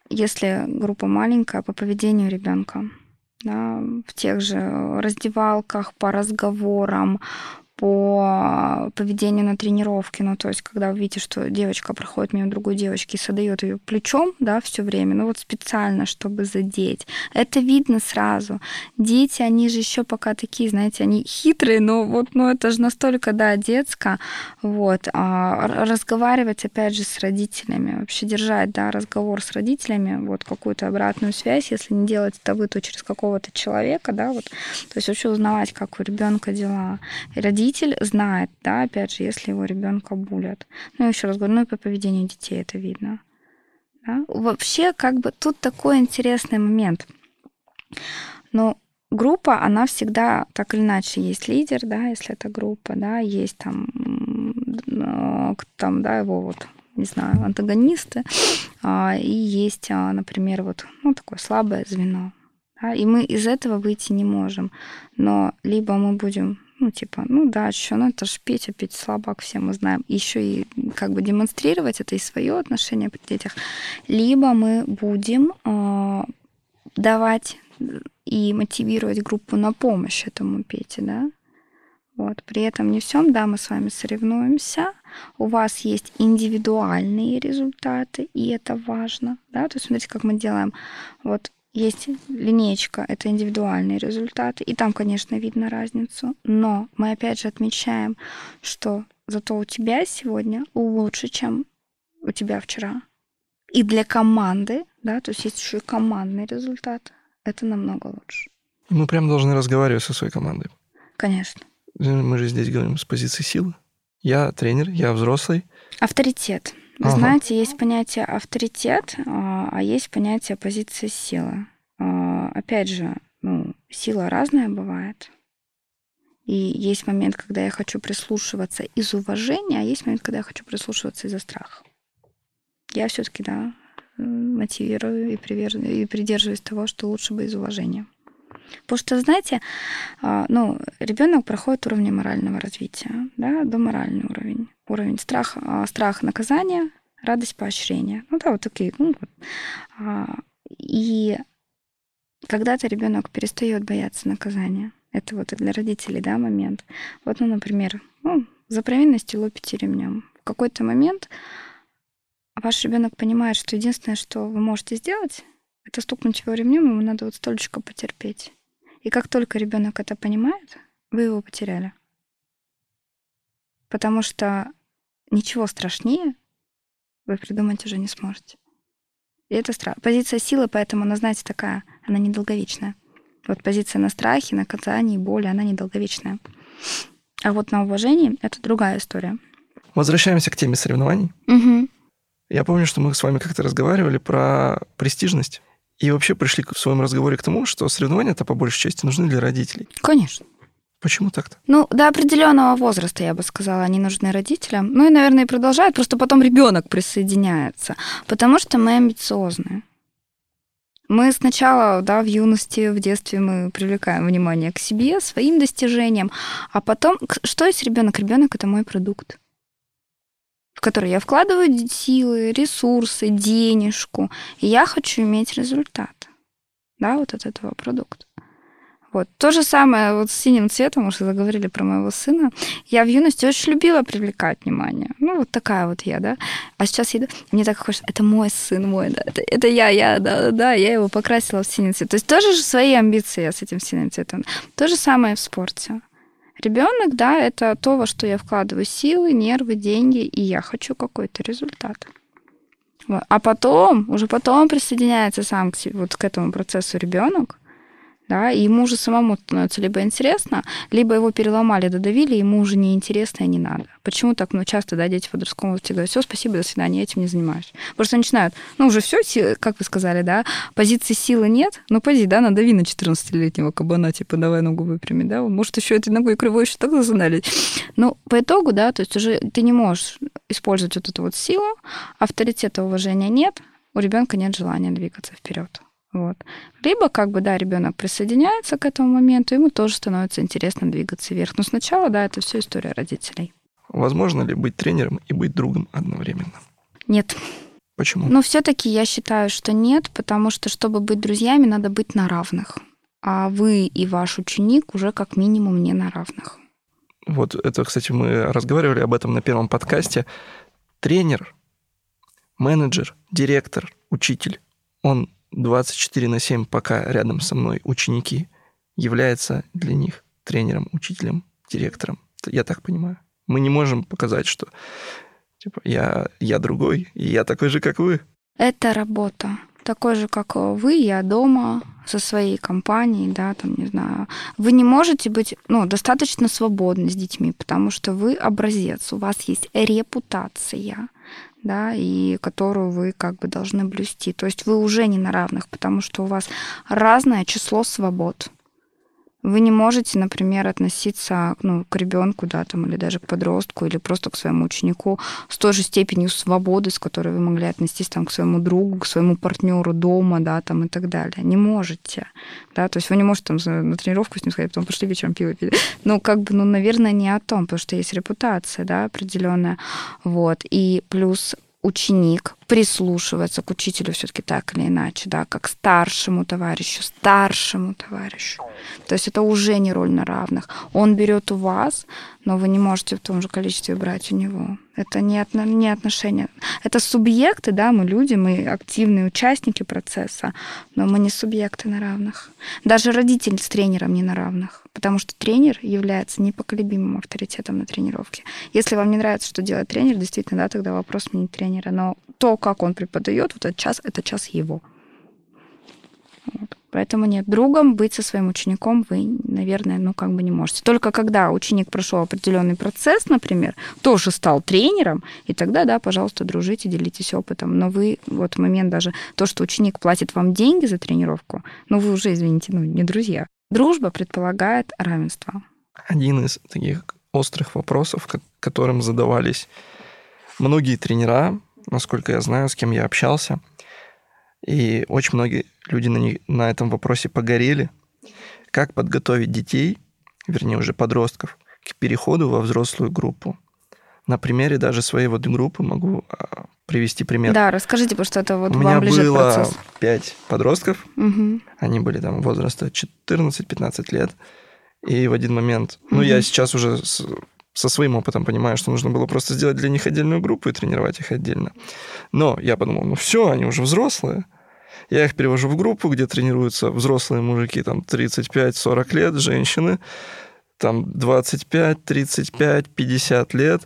если группа маленькая, по поведению ребенка, да, в тех же раздевалках, по разговорам, по поведению на тренировке. Ну, то есть, когда вы видите, что девочка проходит мимо другой девочки и содает ее плечом, да, все время, ну вот специально, чтобы задеть. Это видно сразу. Дети, они же еще пока такие, знаете, они хитрые, но вот, ну это же настолько, да, детско. Вот. А разговаривать, опять же, с родителями, вообще держать, да, разговор с родителями, вот какую-то обратную связь, если не делать это вы, то через какого-то человека, да, вот. То есть вообще узнавать, как у ребенка дела. И родитель знает, да, опять же, если его ребенка булят. Ну, еще раз говорю, ну и по поведению детей это видно. Да? Вообще, как бы тут такой интересный момент. Но группа, она всегда так или иначе есть лидер, да, если это группа, да, есть там, там, да, его вот не знаю, антагонисты, а, и есть, а, например, вот ну, такое слабое звено. Да, и мы из этого выйти не можем. Но либо мы будем ну, типа, ну да, что, ну это ж Петя, Петя слабак, все мы знаем. Еще и как бы демонстрировать это и свое отношение при детях. Либо мы будем э, давать и мотивировать группу на помощь этому Пете, да. Вот. При этом не всем, да, мы с вами соревнуемся, у вас есть индивидуальные результаты, и это важно, да, то есть смотрите, как мы делаем. Вот есть линейка, это индивидуальные результаты, и там, конечно, видно разницу, но мы опять же отмечаем, что зато у тебя сегодня лучше, чем у тебя вчера. И для команды, да, то есть есть еще и командный результат, это намного лучше. Мы прям должны разговаривать со своей командой. Конечно. Мы же здесь говорим с позиции силы. Я тренер, я взрослый. Авторитет. Вы ага. знаете, есть понятие авторитет, а, а есть понятие позиции силы. А, опять же, ну, сила разная бывает. И есть момент, когда я хочу прислушиваться из уважения, а есть момент, когда я хочу прислушиваться из-за страха. Я все-таки, да, мотивирую и, привер... и придерживаюсь того, что лучше бы из уважения. Потому что, знаете, а, ну, ребенок проходит уровни морального развития, да, до моральный уровень. Уровень страха, а, страх наказания, радость поощрения. Ну да, вот такие. Ну. А, и когда-то ребенок перестает бояться наказания. Это вот и для родителей, да, момент. Вот, ну, например, ну, за провинность лупите ремнем. В какой-то момент ваш ребенок понимает, что единственное, что вы можете сделать, это стукнуть его ремнем, ему надо вот столько потерпеть. И как только ребенок это понимает, вы его потеряли. Потому что ничего страшнее вы придумать уже не сможете. И это страх. Позиция силы, поэтому она, знаете, такая, она недолговечная. Вот позиция на страхе, наказании, боли, она недолговечная. А вот на уважении это другая история. Возвращаемся к теме соревнований. Угу. Я помню, что мы с вами как-то разговаривали про престижность. И вообще пришли в своем разговоре к тому, что соревнования это по большей части нужны для родителей. Конечно. Почему так-то? Ну, до определенного возраста, я бы сказала, они нужны родителям. Ну и, наверное, продолжают, просто потом ребенок присоединяется. Потому что мы амбициозные. Мы сначала, да, в юности, в детстве мы привлекаем внимание к себе, своим достижениям, а потом, что есть ребенок? Ребенок это мой продукт в который я вкладываю силы, ресурсы, денежку, и я хочу иметь результат, да, вот от этого продукта. Вот. То же самое вот с синим цветом, уже заговорили про моего сына. Я в юности очень любила привлекать внимание. Ну, вот такая вот я, да. А сейчас я, мне так хочется, это мой сын мой, да, это, это я, я, да, да, да, я его покрасила в синий цвет. То есть тоже же свои амбиции с этим синим цветом. То же самое в спорте. Ребенок, да, это то, во что я вкладываю силы, нервы, деньги, и я хочу какой-то результат. Вот. А потом, уже потом присоединяется сам к, вот к этому процессу ребенок, да, и ему уже самому становится либо интересно, либо его переломали, додавили, ему уже не интересно и не надо. Почему так, ну, часто, да, дети в подростковом возрасте говорят, все, спасибо, до свидания, я этим не занимаюсь. Просто начинают, ну, уже все, как вы сказали, да, позиции силы нет, ну, поди, да, надави на 14-летнего кабана, типа, давай ногу выпрями, да, может, еще этой ногой кривой еще так засунали. Ну, по итогу, да, то есть уже ты не можешь использовать вот эту вот силу, авторитета уважения нет, у ребенка нет желания двигаться вперед. Вот. Либо, как бы, да, ребенок присоединяется к этому моменту, ему тоже становится интересно двигаться вверх. Но сначала, да, это все история родителей. Возможно ли быть тренером и быть другом одновременно? Нет. Почему? Но все-таки я считаю, что нет, потому что, чтобы быть друзьями, надо быть на равных. А вы и ваш ученик уже как минимум не на равных. вот это, кстати, мы разговаривали об этом на первом подкасте, тренер, менеджер, директор, учитель, он 24 на 7, пока рядом со мной ученики, является для них тренером, учителем, директором. Я так понимаю. Мы не можем показать, что типа я, я другой, и я такой же, как вы. Это работа. Такой же, как вы, я дома со своей компанией, да, там, не знаю. Вы не можете быть, ну, достаточно свободны с детьми, потому что вы образец, у вас есть репутация, да, и которую вы как бы должны блюсти. То есть вы уже не на равных, потому что у вас разное число свобод вы не можете, например, относиться ну, к ребенку, да, там, или даже к подростку, или просто к своему ученику с той же степенью свободы, с которой вы могли отнестись там, к своему другу, к своему партнеру дома, да, там, и так далее. Не можете. Да, то есть вы не можете там на тренировку с ним сказать, потом пошли вечером пиво пить. Ну, как бы, ну, наверное, не о том, потому что есть репутация, да, определенная. Вот. И плюс ученик прислушивается к учителю все-таки так или иначе, да, как старшему товарищу, старшему товарищу. То есть это уже не роль на равных. Он берет у вас, но вы не можете в том же количестве брать у него. Это не, отно, не отношения. Это субъекты, да, мы люди, мы активные участники процесса, но мы не субъекты на равных. Даже родитель с тренером не на равных, потому что тренер является непоколебимым авторитетом на тренировке. Если вам не нравится, что делает тренер, действительно, да, тогда вопрос сменить тренера. Но то, как он преподает, вот этот час, это час его. Вот. Поэтому нет, другом быть со своим учеником вы, наверное, ну как бы не можете. Только когда ученик прошел определенный процесс, например, тоже стал тренером, и тогда, да, пожалуйста, дружите, делитесь опытом. Но вы вот момент даже то, что ученик платит вам деньги за тренировку, ну вы уже, извините, ну не друзья. Дружба предполагает равенство. Один из таких острых вопросов, которым задавались многие тренера, насколько я знаю, с кем я общался – и очень многие люди на, них, на этом вопросе погорели. Как подготовить детей, вернее уже подростков, к переходу во взрослую группу? На примере даже своей вот группы могу а, привести пример. Да, расскажите, потому что это вот У вам меня ближе было процесс. пять подростков, угу. они были там возраста 14-15 лет, и в один момент, угу. ну я сейчас уже со своим опытом понимаю, что нужно было просто сделать для них отдельную группу и тренировать их отдельно. Но я подумал, ну все, они уже взрослые, я их перевожу в группу, где тренируются взрослые мужики, там 35-40 лет, женщины, там 25, 35, 50 лет,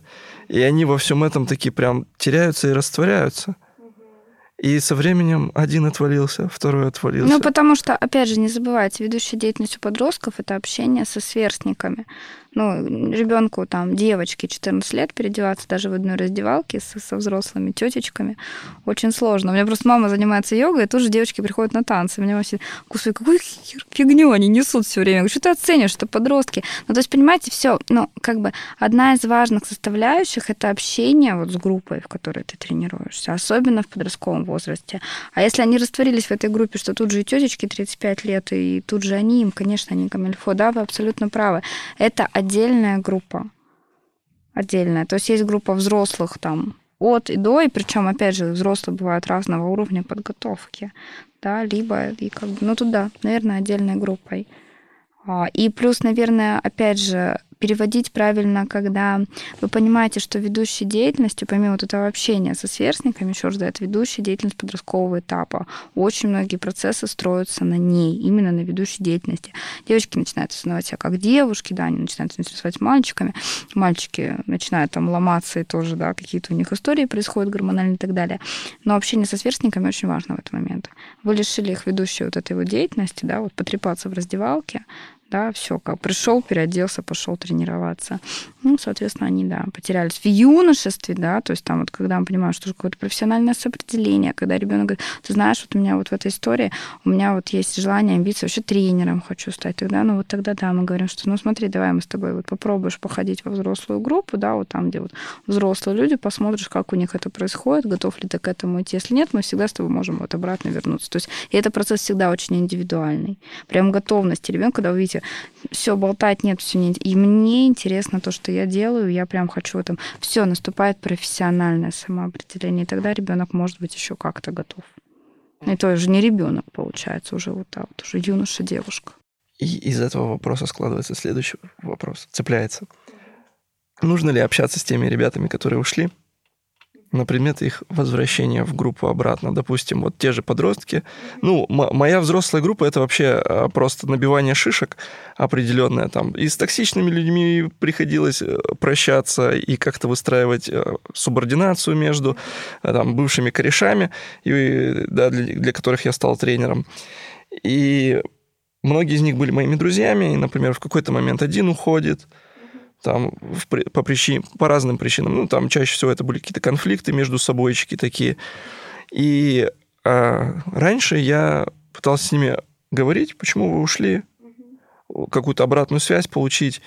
и они во всем этом такие прям теряются и растворяются. И со временем один отвалился, второй отвалился. Ну, потому что, опять же, не забывайте, ведущая деятельность у подростков – это общение со сверстниками ну, ребенку там, девочке 14 лет переодеваться даже в одной раздевалке со, со взрослыми тетечками очень сложно. У меня просто мама занимается йогой, и тоже девочки приходят на танцы. Меня все, господи, какую фигню они несут все время. что ты оценишь, что подростки. Ну, то есть, понимаете, все, ну, как бы одна из важных составляющих это общение вот с группой, в которой ты тренируешься, особенно в подростковом возрасте. А если они растворились в этой группе, что тут же и тетечки 35 лет, и тут же они, им, конечно, они камильфо, да, вы абсолютно правы. Это отдельная группа. Отдельная. То есть есть группа взрослых там от и до, и причем, опять же, взрослые бывают разного уровня подготовки, да, либо и как бы, ну туда, наверное, отдельной группой. А, и плюс, наверное, опять же, переводить правильно, когда вы понимаете, что ведущей деятельностью, помимо вот этого общения со сверстниками, еще раз, да, это ведущая деятельность подросткового этапа. Очень многие процессы строятся на ней, именно на ведущей деятельности. Девочки начинают осознавать себя как девушки, да, они начинают интересовать мальчиками, мальчики начинают там ломаться, и тоже, да, какие-то у них истории происходят гормональные и так далее. Но общение со сверстниками очень важно в этот момент. Вы лишили их ведущей вот этой вот деятельности, да, вот потрепаться в раздевалке, да, все, как пришел, переоделся, пошел тренироваться. Ну, соответственно, они, да, потерялись в юношестве, да, то есть там вот, когда мы понимаем, что какое-то профессиональное сопределение, когда ребенок говорит, ты знаешь, вот у меня вот в этой истории, у меня вот есть желание, амбиции, вообще тренером хочу стать, тогда, ну, вот тогда, да, мы говорим, что, ну, смотри, давай мы с тобой вот попробуешь походить во взрослую группу, да, вот там, где вот взрослые люди, посмотришь, как у них это происходит, готов ли ты к этому идти. Если нет, мы всегда с тобой можем вот обратно вернуться. То есть, и это процесс всегда очень индивидуальный. Прям готовности ребенка, когда вы видите, знаете, все болтать нет, все не... И мне интересно то, что я делаю, я прям хочу этом. Все, наступает профессиональное самоопределение, и тогда ребенок может быть еще как-то готов. И то уже не ребенок получается, уже вот так, вот, уже юноша, девушка. И из этого вопроса складывается следующий вопрос, цепляется. нужно ли общаться с теми ребятами, которые ушли, на предмет их возвращения в группу обратно. Допустим, вот те же подростки. Ну, моя взрослая группа это вообще а, просто набивание шишек определенное. Там и с токсичными людьми приходилось э, прощаться и как-то выстраивать э, субординацию между э, там, бывшими корешами, и, да, для, для которых я стал тренером. И многие из них были моими друзьями, и, например, в какой-то момент один уходит, там в, по, причин, по разным причинам. Ну, там чаще всего это были какие-то конфликты между собойчики такие. И а, раньше я пытался с ними говорить, почему вы ушли, какую-то обратную связь получить.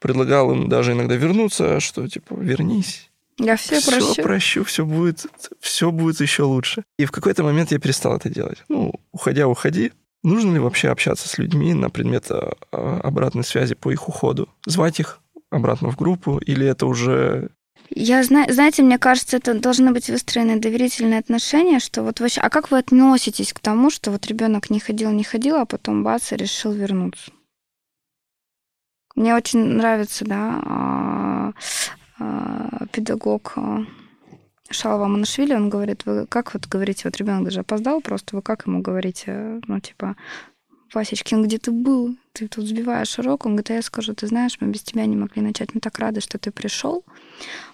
Предлагал им даже иногда вернуться, что типа вернись. Я все, все прощу. прощу, все будет, все будет еще лучше. И в какой-то момент я перестал это делать. Ну, уходя, уходи. Нужно ли вообще общаться с людьми на предмет а, обратной связи по их уходу? Звать их, обратно в группу, или это уже я знаю, знаете, мне кажется, это должны быть выстроены доверительные отношения, что вот вообще, а как вы относитесь к тому, что вот ребенок не ходил, не ходил, а потом бац и решил вернуться? Мне очень нравится, да, а, а, педагог а, Шалова Манашвили, он говорит, вы как вот говорите, вот ребенок даже опоздал просто, вы как ему говорите, ну, типа, Васечкин, где ты был? Ты тут сбиваешь урок. Он говорит, а я скажу, ты знаешь, мы без тебя не могли начать. Мы так рады, что ты пришел.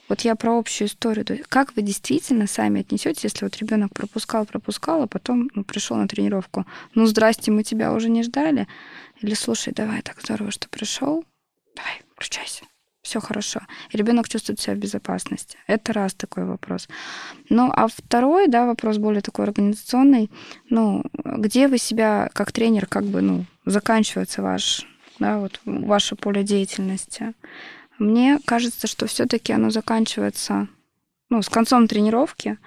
Вот я про общую историю. Как вы действительно сами отнесетесь, если вот ребенок пропускал, пропускал, а потом ну, пришел на тренировку? Ну, здрасте, мы тебя уже не ждали. Или слушай, давай, так здорово, что пришел. Давай, включайся все хорошо. И ребенок чувствует себя в безопасности. Это раз такой вопрос. Ну, а второй, да, вопрос более такой организационный. Ну, где вы себя как тренер, как бы, ну, заканчивается ваш, да, вот ваше поле деятельности? Мне кажется, что все-таки оно заканчивается, ну, с концом тренировки,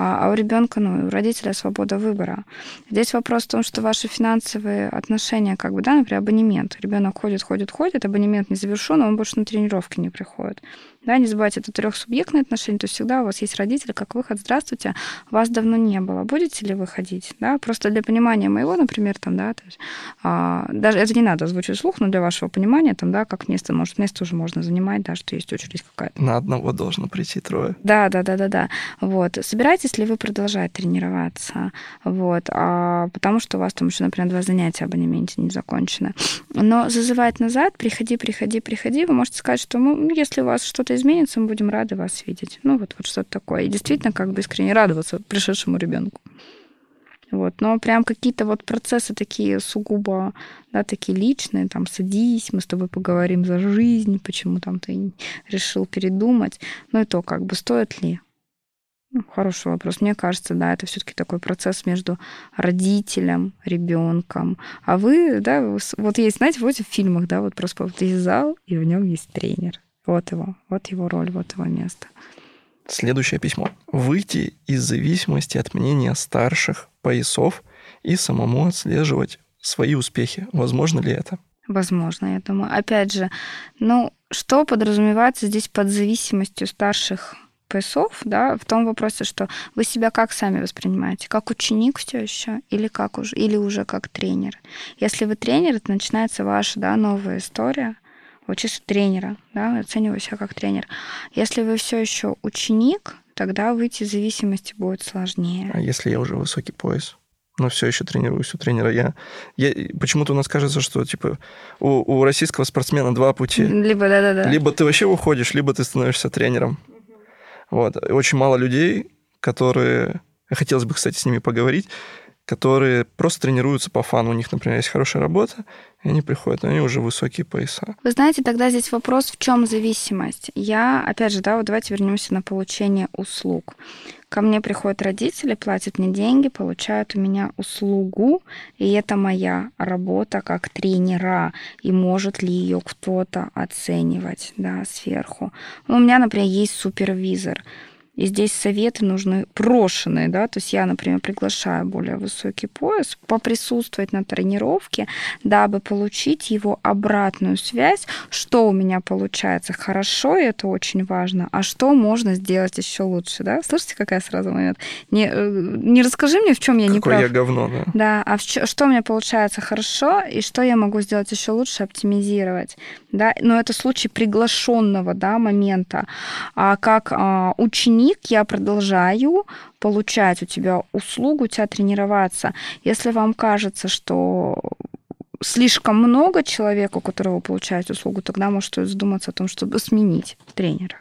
а, а у ребенка, ну, у родителя свобода выбора. Здесь вопрос в том, что ваши финансовые отношения, как бы, да, например, абонемент. Ребенок ходит, ходит, ходит, абонемент не завершен, он больше на тренировки не приходит. Да, не забывайте, это трехсубъектные отношения, то есть всегда у вас есть родители, как выход, здравствуйте, вас давно не было, будете ли вы ходить, да, просто для понимания моего, например, там, да, то есть, а, даже это не надо озвучить вслух, но для вашего понимания, там, да, как место, может, место уже можно занимать, да, что есть очередь какая-то. На одного должно прийти трое. Да, да, да, да, да, вот, собираетесь ли вы продолжать тренироваться, вот, а, потому что у вас там еще, например, два занятия абонементе не закончено, но зазывать назад, приходи, приходи, приходи, вы можете сказать, что, ну, если у вас что-то изменится, мы будем рады вас видеть. Ну, вот, вот что-то такое. И действительно, как бы искренне радоваться пришедшему ребенку. Вот. Но прям какие-то вот процессы такие сугубо, да, такие личные, там, садись, мы с тобой поговорим за жизнь, почему там ты решил передумать. Ну и то, как бы, стоит ли? Ну, хороший вопрос. Мне кажется, да, это все-таки такой процесс между родителем, ребенком. А вы, да, вот есть, знаете, вот в фильмах, да, вот просто вот есть зал, и в нем есть тренер. Вот его, вот его роль, вот его место. Следующее письмо. Выйти из зависимости от мнения старших поясов и самому отслеживать свои успехи. Возможно ли это? Возможно, я думаю. Опять же, ну, что подразумевается здесь под зависимостью старших поясов, да, в том вопросе, что вы себя как сами воспринимаете, как ученик все еще или как уже, или уже как тренер. Если вы тренер, это начинается ваша, да, новая история, учиться тренера, да, оцениваю себя как тренер. Если вы все еще ученик, тогда выйти из зависимости будет сложнее. А если я уже высокий пояс? но все еще тренируюсь у тренера. Я, я почему-то у нас кажется, что типа у, у российского спортсмена два пути. Либо да, да, да. Либо ты вообще уходишь, либо ты становишься тренером. Угу. Вот. Очень мало людей, которые хотелось бы, кстати, с ними поговорить, которые просто тренируются по фану. У них, например, есть хорошая работа, и они приходят, они уже высокие пояса. Вы знаете, тогда здесь вопрос, в чем зависимость? Я, опять же, да, вот давайте вернемся на получение услуг. Ко мне приходят родители, платят мне деньги, получают у меня услугу, и это моя работа как тренера, и может ли ее кто-то оценивать, да, сверху. Ну, у меня, например, есть супервизор, И здесь советы нужны прошенные, да, то есть я, например, приглашаю более высокий пояс поприсутствовать на тренировке, дабы получить его обратную связь, что у меня получается хорошо, и это очень важно, а что можно сделать еще лучше, да? Слышите, какая сразу момент? Не, э, не расскажи мне, в чем я Какое не прав. я говно, да. Да, а в чё- что у меня получается хорошо, и что я могу сделать еще лучше, оптимизировать. Да? Но это случай приглашенного да, момента. А как а, ученик я продолжаю получать у тебя услугу, у тебя тренироваться. Если вам кажется, что слишком много человек, у которого вы получаете услугу, тогда может задуматься о том, чтобы сменить тренера.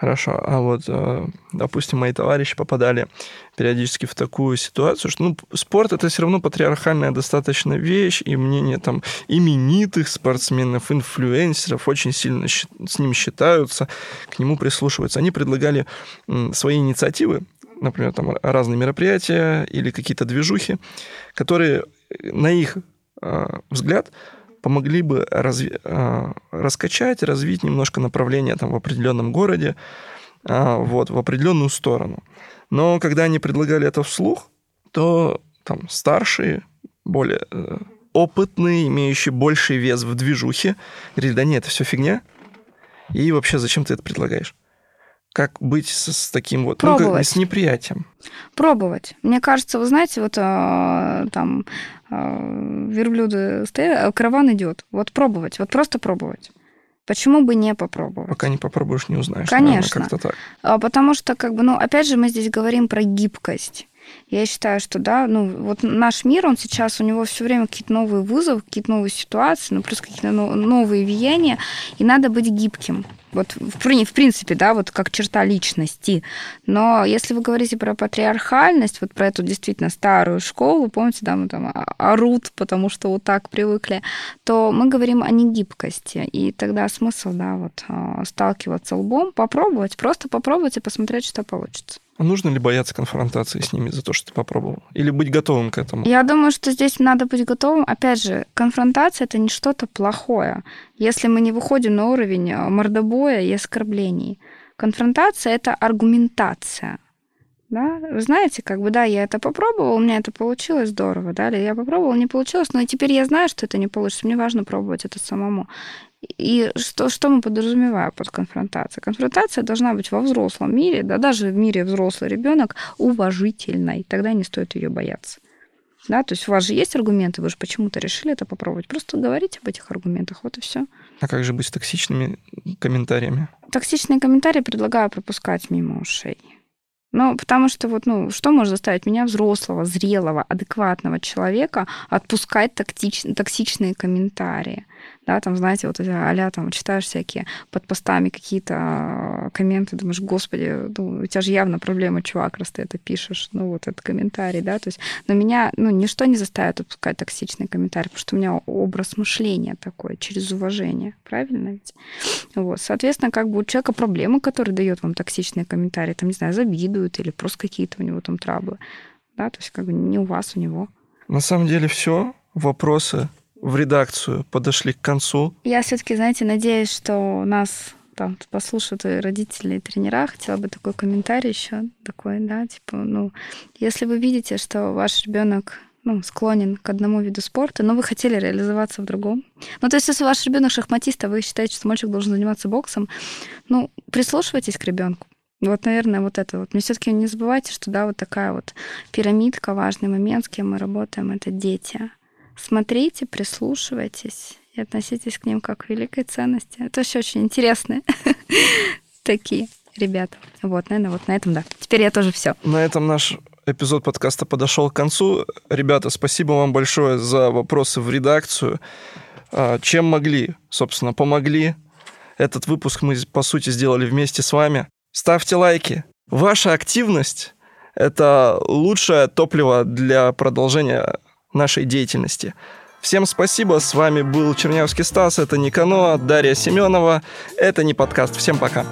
Хорошо, а вот, э, допустим, мои товарищи попадали периодически в такую ситуацию, что ну, спорт это все равно патриархальная достаточно вещь, и мнение там именитых спортсменов, инфлюенсеров очень сильно с ним считаются, к нему прислушиваются. Они предлагали свои инициативы, например, там разные мероприятия или какие-то движухи, которые, э, на их э, взгляд, помогли бы разви- э, раскачать, развить немножко направление там, в определенном городе, э, вот, в определенную сторону. Но когда они предлагали это вслух, то там старшие, более э, опытные, имеющие больший вес в движухе, говорили, да нет, это все фигня. И вообще, зачем ты это предлагаешь? Как быть с, с таким вот, ну, как- Пробовать. с неприятием? Пробовать. Мне кажется, вы знаете, вот а, там а, верблюды стоят, а караван идет. Вот пробовать, вот просто пробовать. Почему бы не попробовать? Пока не попробуешь, не узнаешь. Конечно. наверное, как-то так. А, Потому что, как бы, ну, опять же, мы здесь говорим про гибкость. Я считаю, что, да, ну, вот наш мир, он сейчас, у него все время какие-то новые вызовы, какие-то новые ситуации, ну, плюс какие-то но- новые влияния, и надо быть гибким. Вот, в, в принципе, да, вот как черта личности. Но если вы говорите про патриархальность, вот про эту действительно старую школу, помните, да, мы там а- орут, потому что вот так привыкли, то мы говорим о негибкости. И тогда смысл, да, вот а, сталкиваться лбом, попробовать, просто попробовать и посмотреть, что получится. Нужно ли бояться конфронтации с ними за то, что ты попробовал? Или быть готовым к этому? Я думаю, что здесь надо быть готовым. Опять же, конфронтация это не что-то плохое. Если мы не выходим на уровень а, мордобоя и оскорблений. Конфронтация это аргументация. Да? Вы знаете, как бы, да, я это попробовал, у меня это получилось здорово, да, или я попробовал, не получилось, но теперь я знаю, что это не получится, мне важно пробовать это самому. И что, что мы подразумеваем под конфронтацией? Конфронтация должна быть во взрослом мире, да, даже в мире взрослый ребенок уважительной, тогда не стоит ее бояться. Да, то есть у вас же есть аргументы, вы же почему-то решили это попробовать. Просто говорите об этих аргументах, вот и все. А как же быть с токсичными комментариями? Токсичные комментарии предлагаю пропускать мимо ушей. Ну, потому что вот, ну, что может заставить меня, взрослого, зрелого, адекватного человека, отпускать тактич- токсичные комментарии? Да, там, знаете, вот эти а там читаешь всякие под постами какие-то а, комменты, думаешь, господи, ну, у тебя же явно проблема, чувак, раз ты это пишешь, ну, вот этот комментарий, да, то есть, но меня, ну, ничто не заставит отпускать токсичные комментарии, потому что у меня образ мышления такой, через уважение, правильно ведь? Вот, соответственно, как бы у человека проблемы, которые дает вам токсичные комментарии, там, не знаю, завидуют или просто какие-то у него там траблы, да, то есть как бы не у вас, у него. На самом деле все. Вопросы в редакцию подошли к концу. Я все-таки, знаете, надеюсь, что нас там послушают и родители, и тренера. Хотела бы такой комментарий еще такой, да, типа, ну, если вы видите, что ваш ребенок ну, склонен к одному виду спорта, но вы хотели реализоваться в другом. Ну, то есть, если ваш ребенок шахматист, а вы считаете, что мальчик должен заниматься боксом, ну, прислушивайтесь к ребенку. Вот, наверное, вот это вот. Но все-таки не забывайте, что да, вот такая вот пирамидка, важный момент, с кем мы работаем, это дети. Смотрите, прислушивайтесь и относитесь к ним как к великой ценности. Это все очень интересные такие ребята. Вот, наверное, вот на этом, да. Теперь я тоже все. На этом наш эпизод подкаста подошел к концу. Ребята, спасибо вам большое за вопросы в редакцию. А, Чем могли, собственно, помогли. Этот выпуск мы, по сути, сделали вместе с вами. Ставьте лайки. Ваша активность – это лучшее топливо для продолжения нашей деятельности. Всем спасибо. С вами был Чернявский Стас. Это Никано, Дарья Семенова. Это не подкаст. Всем пока.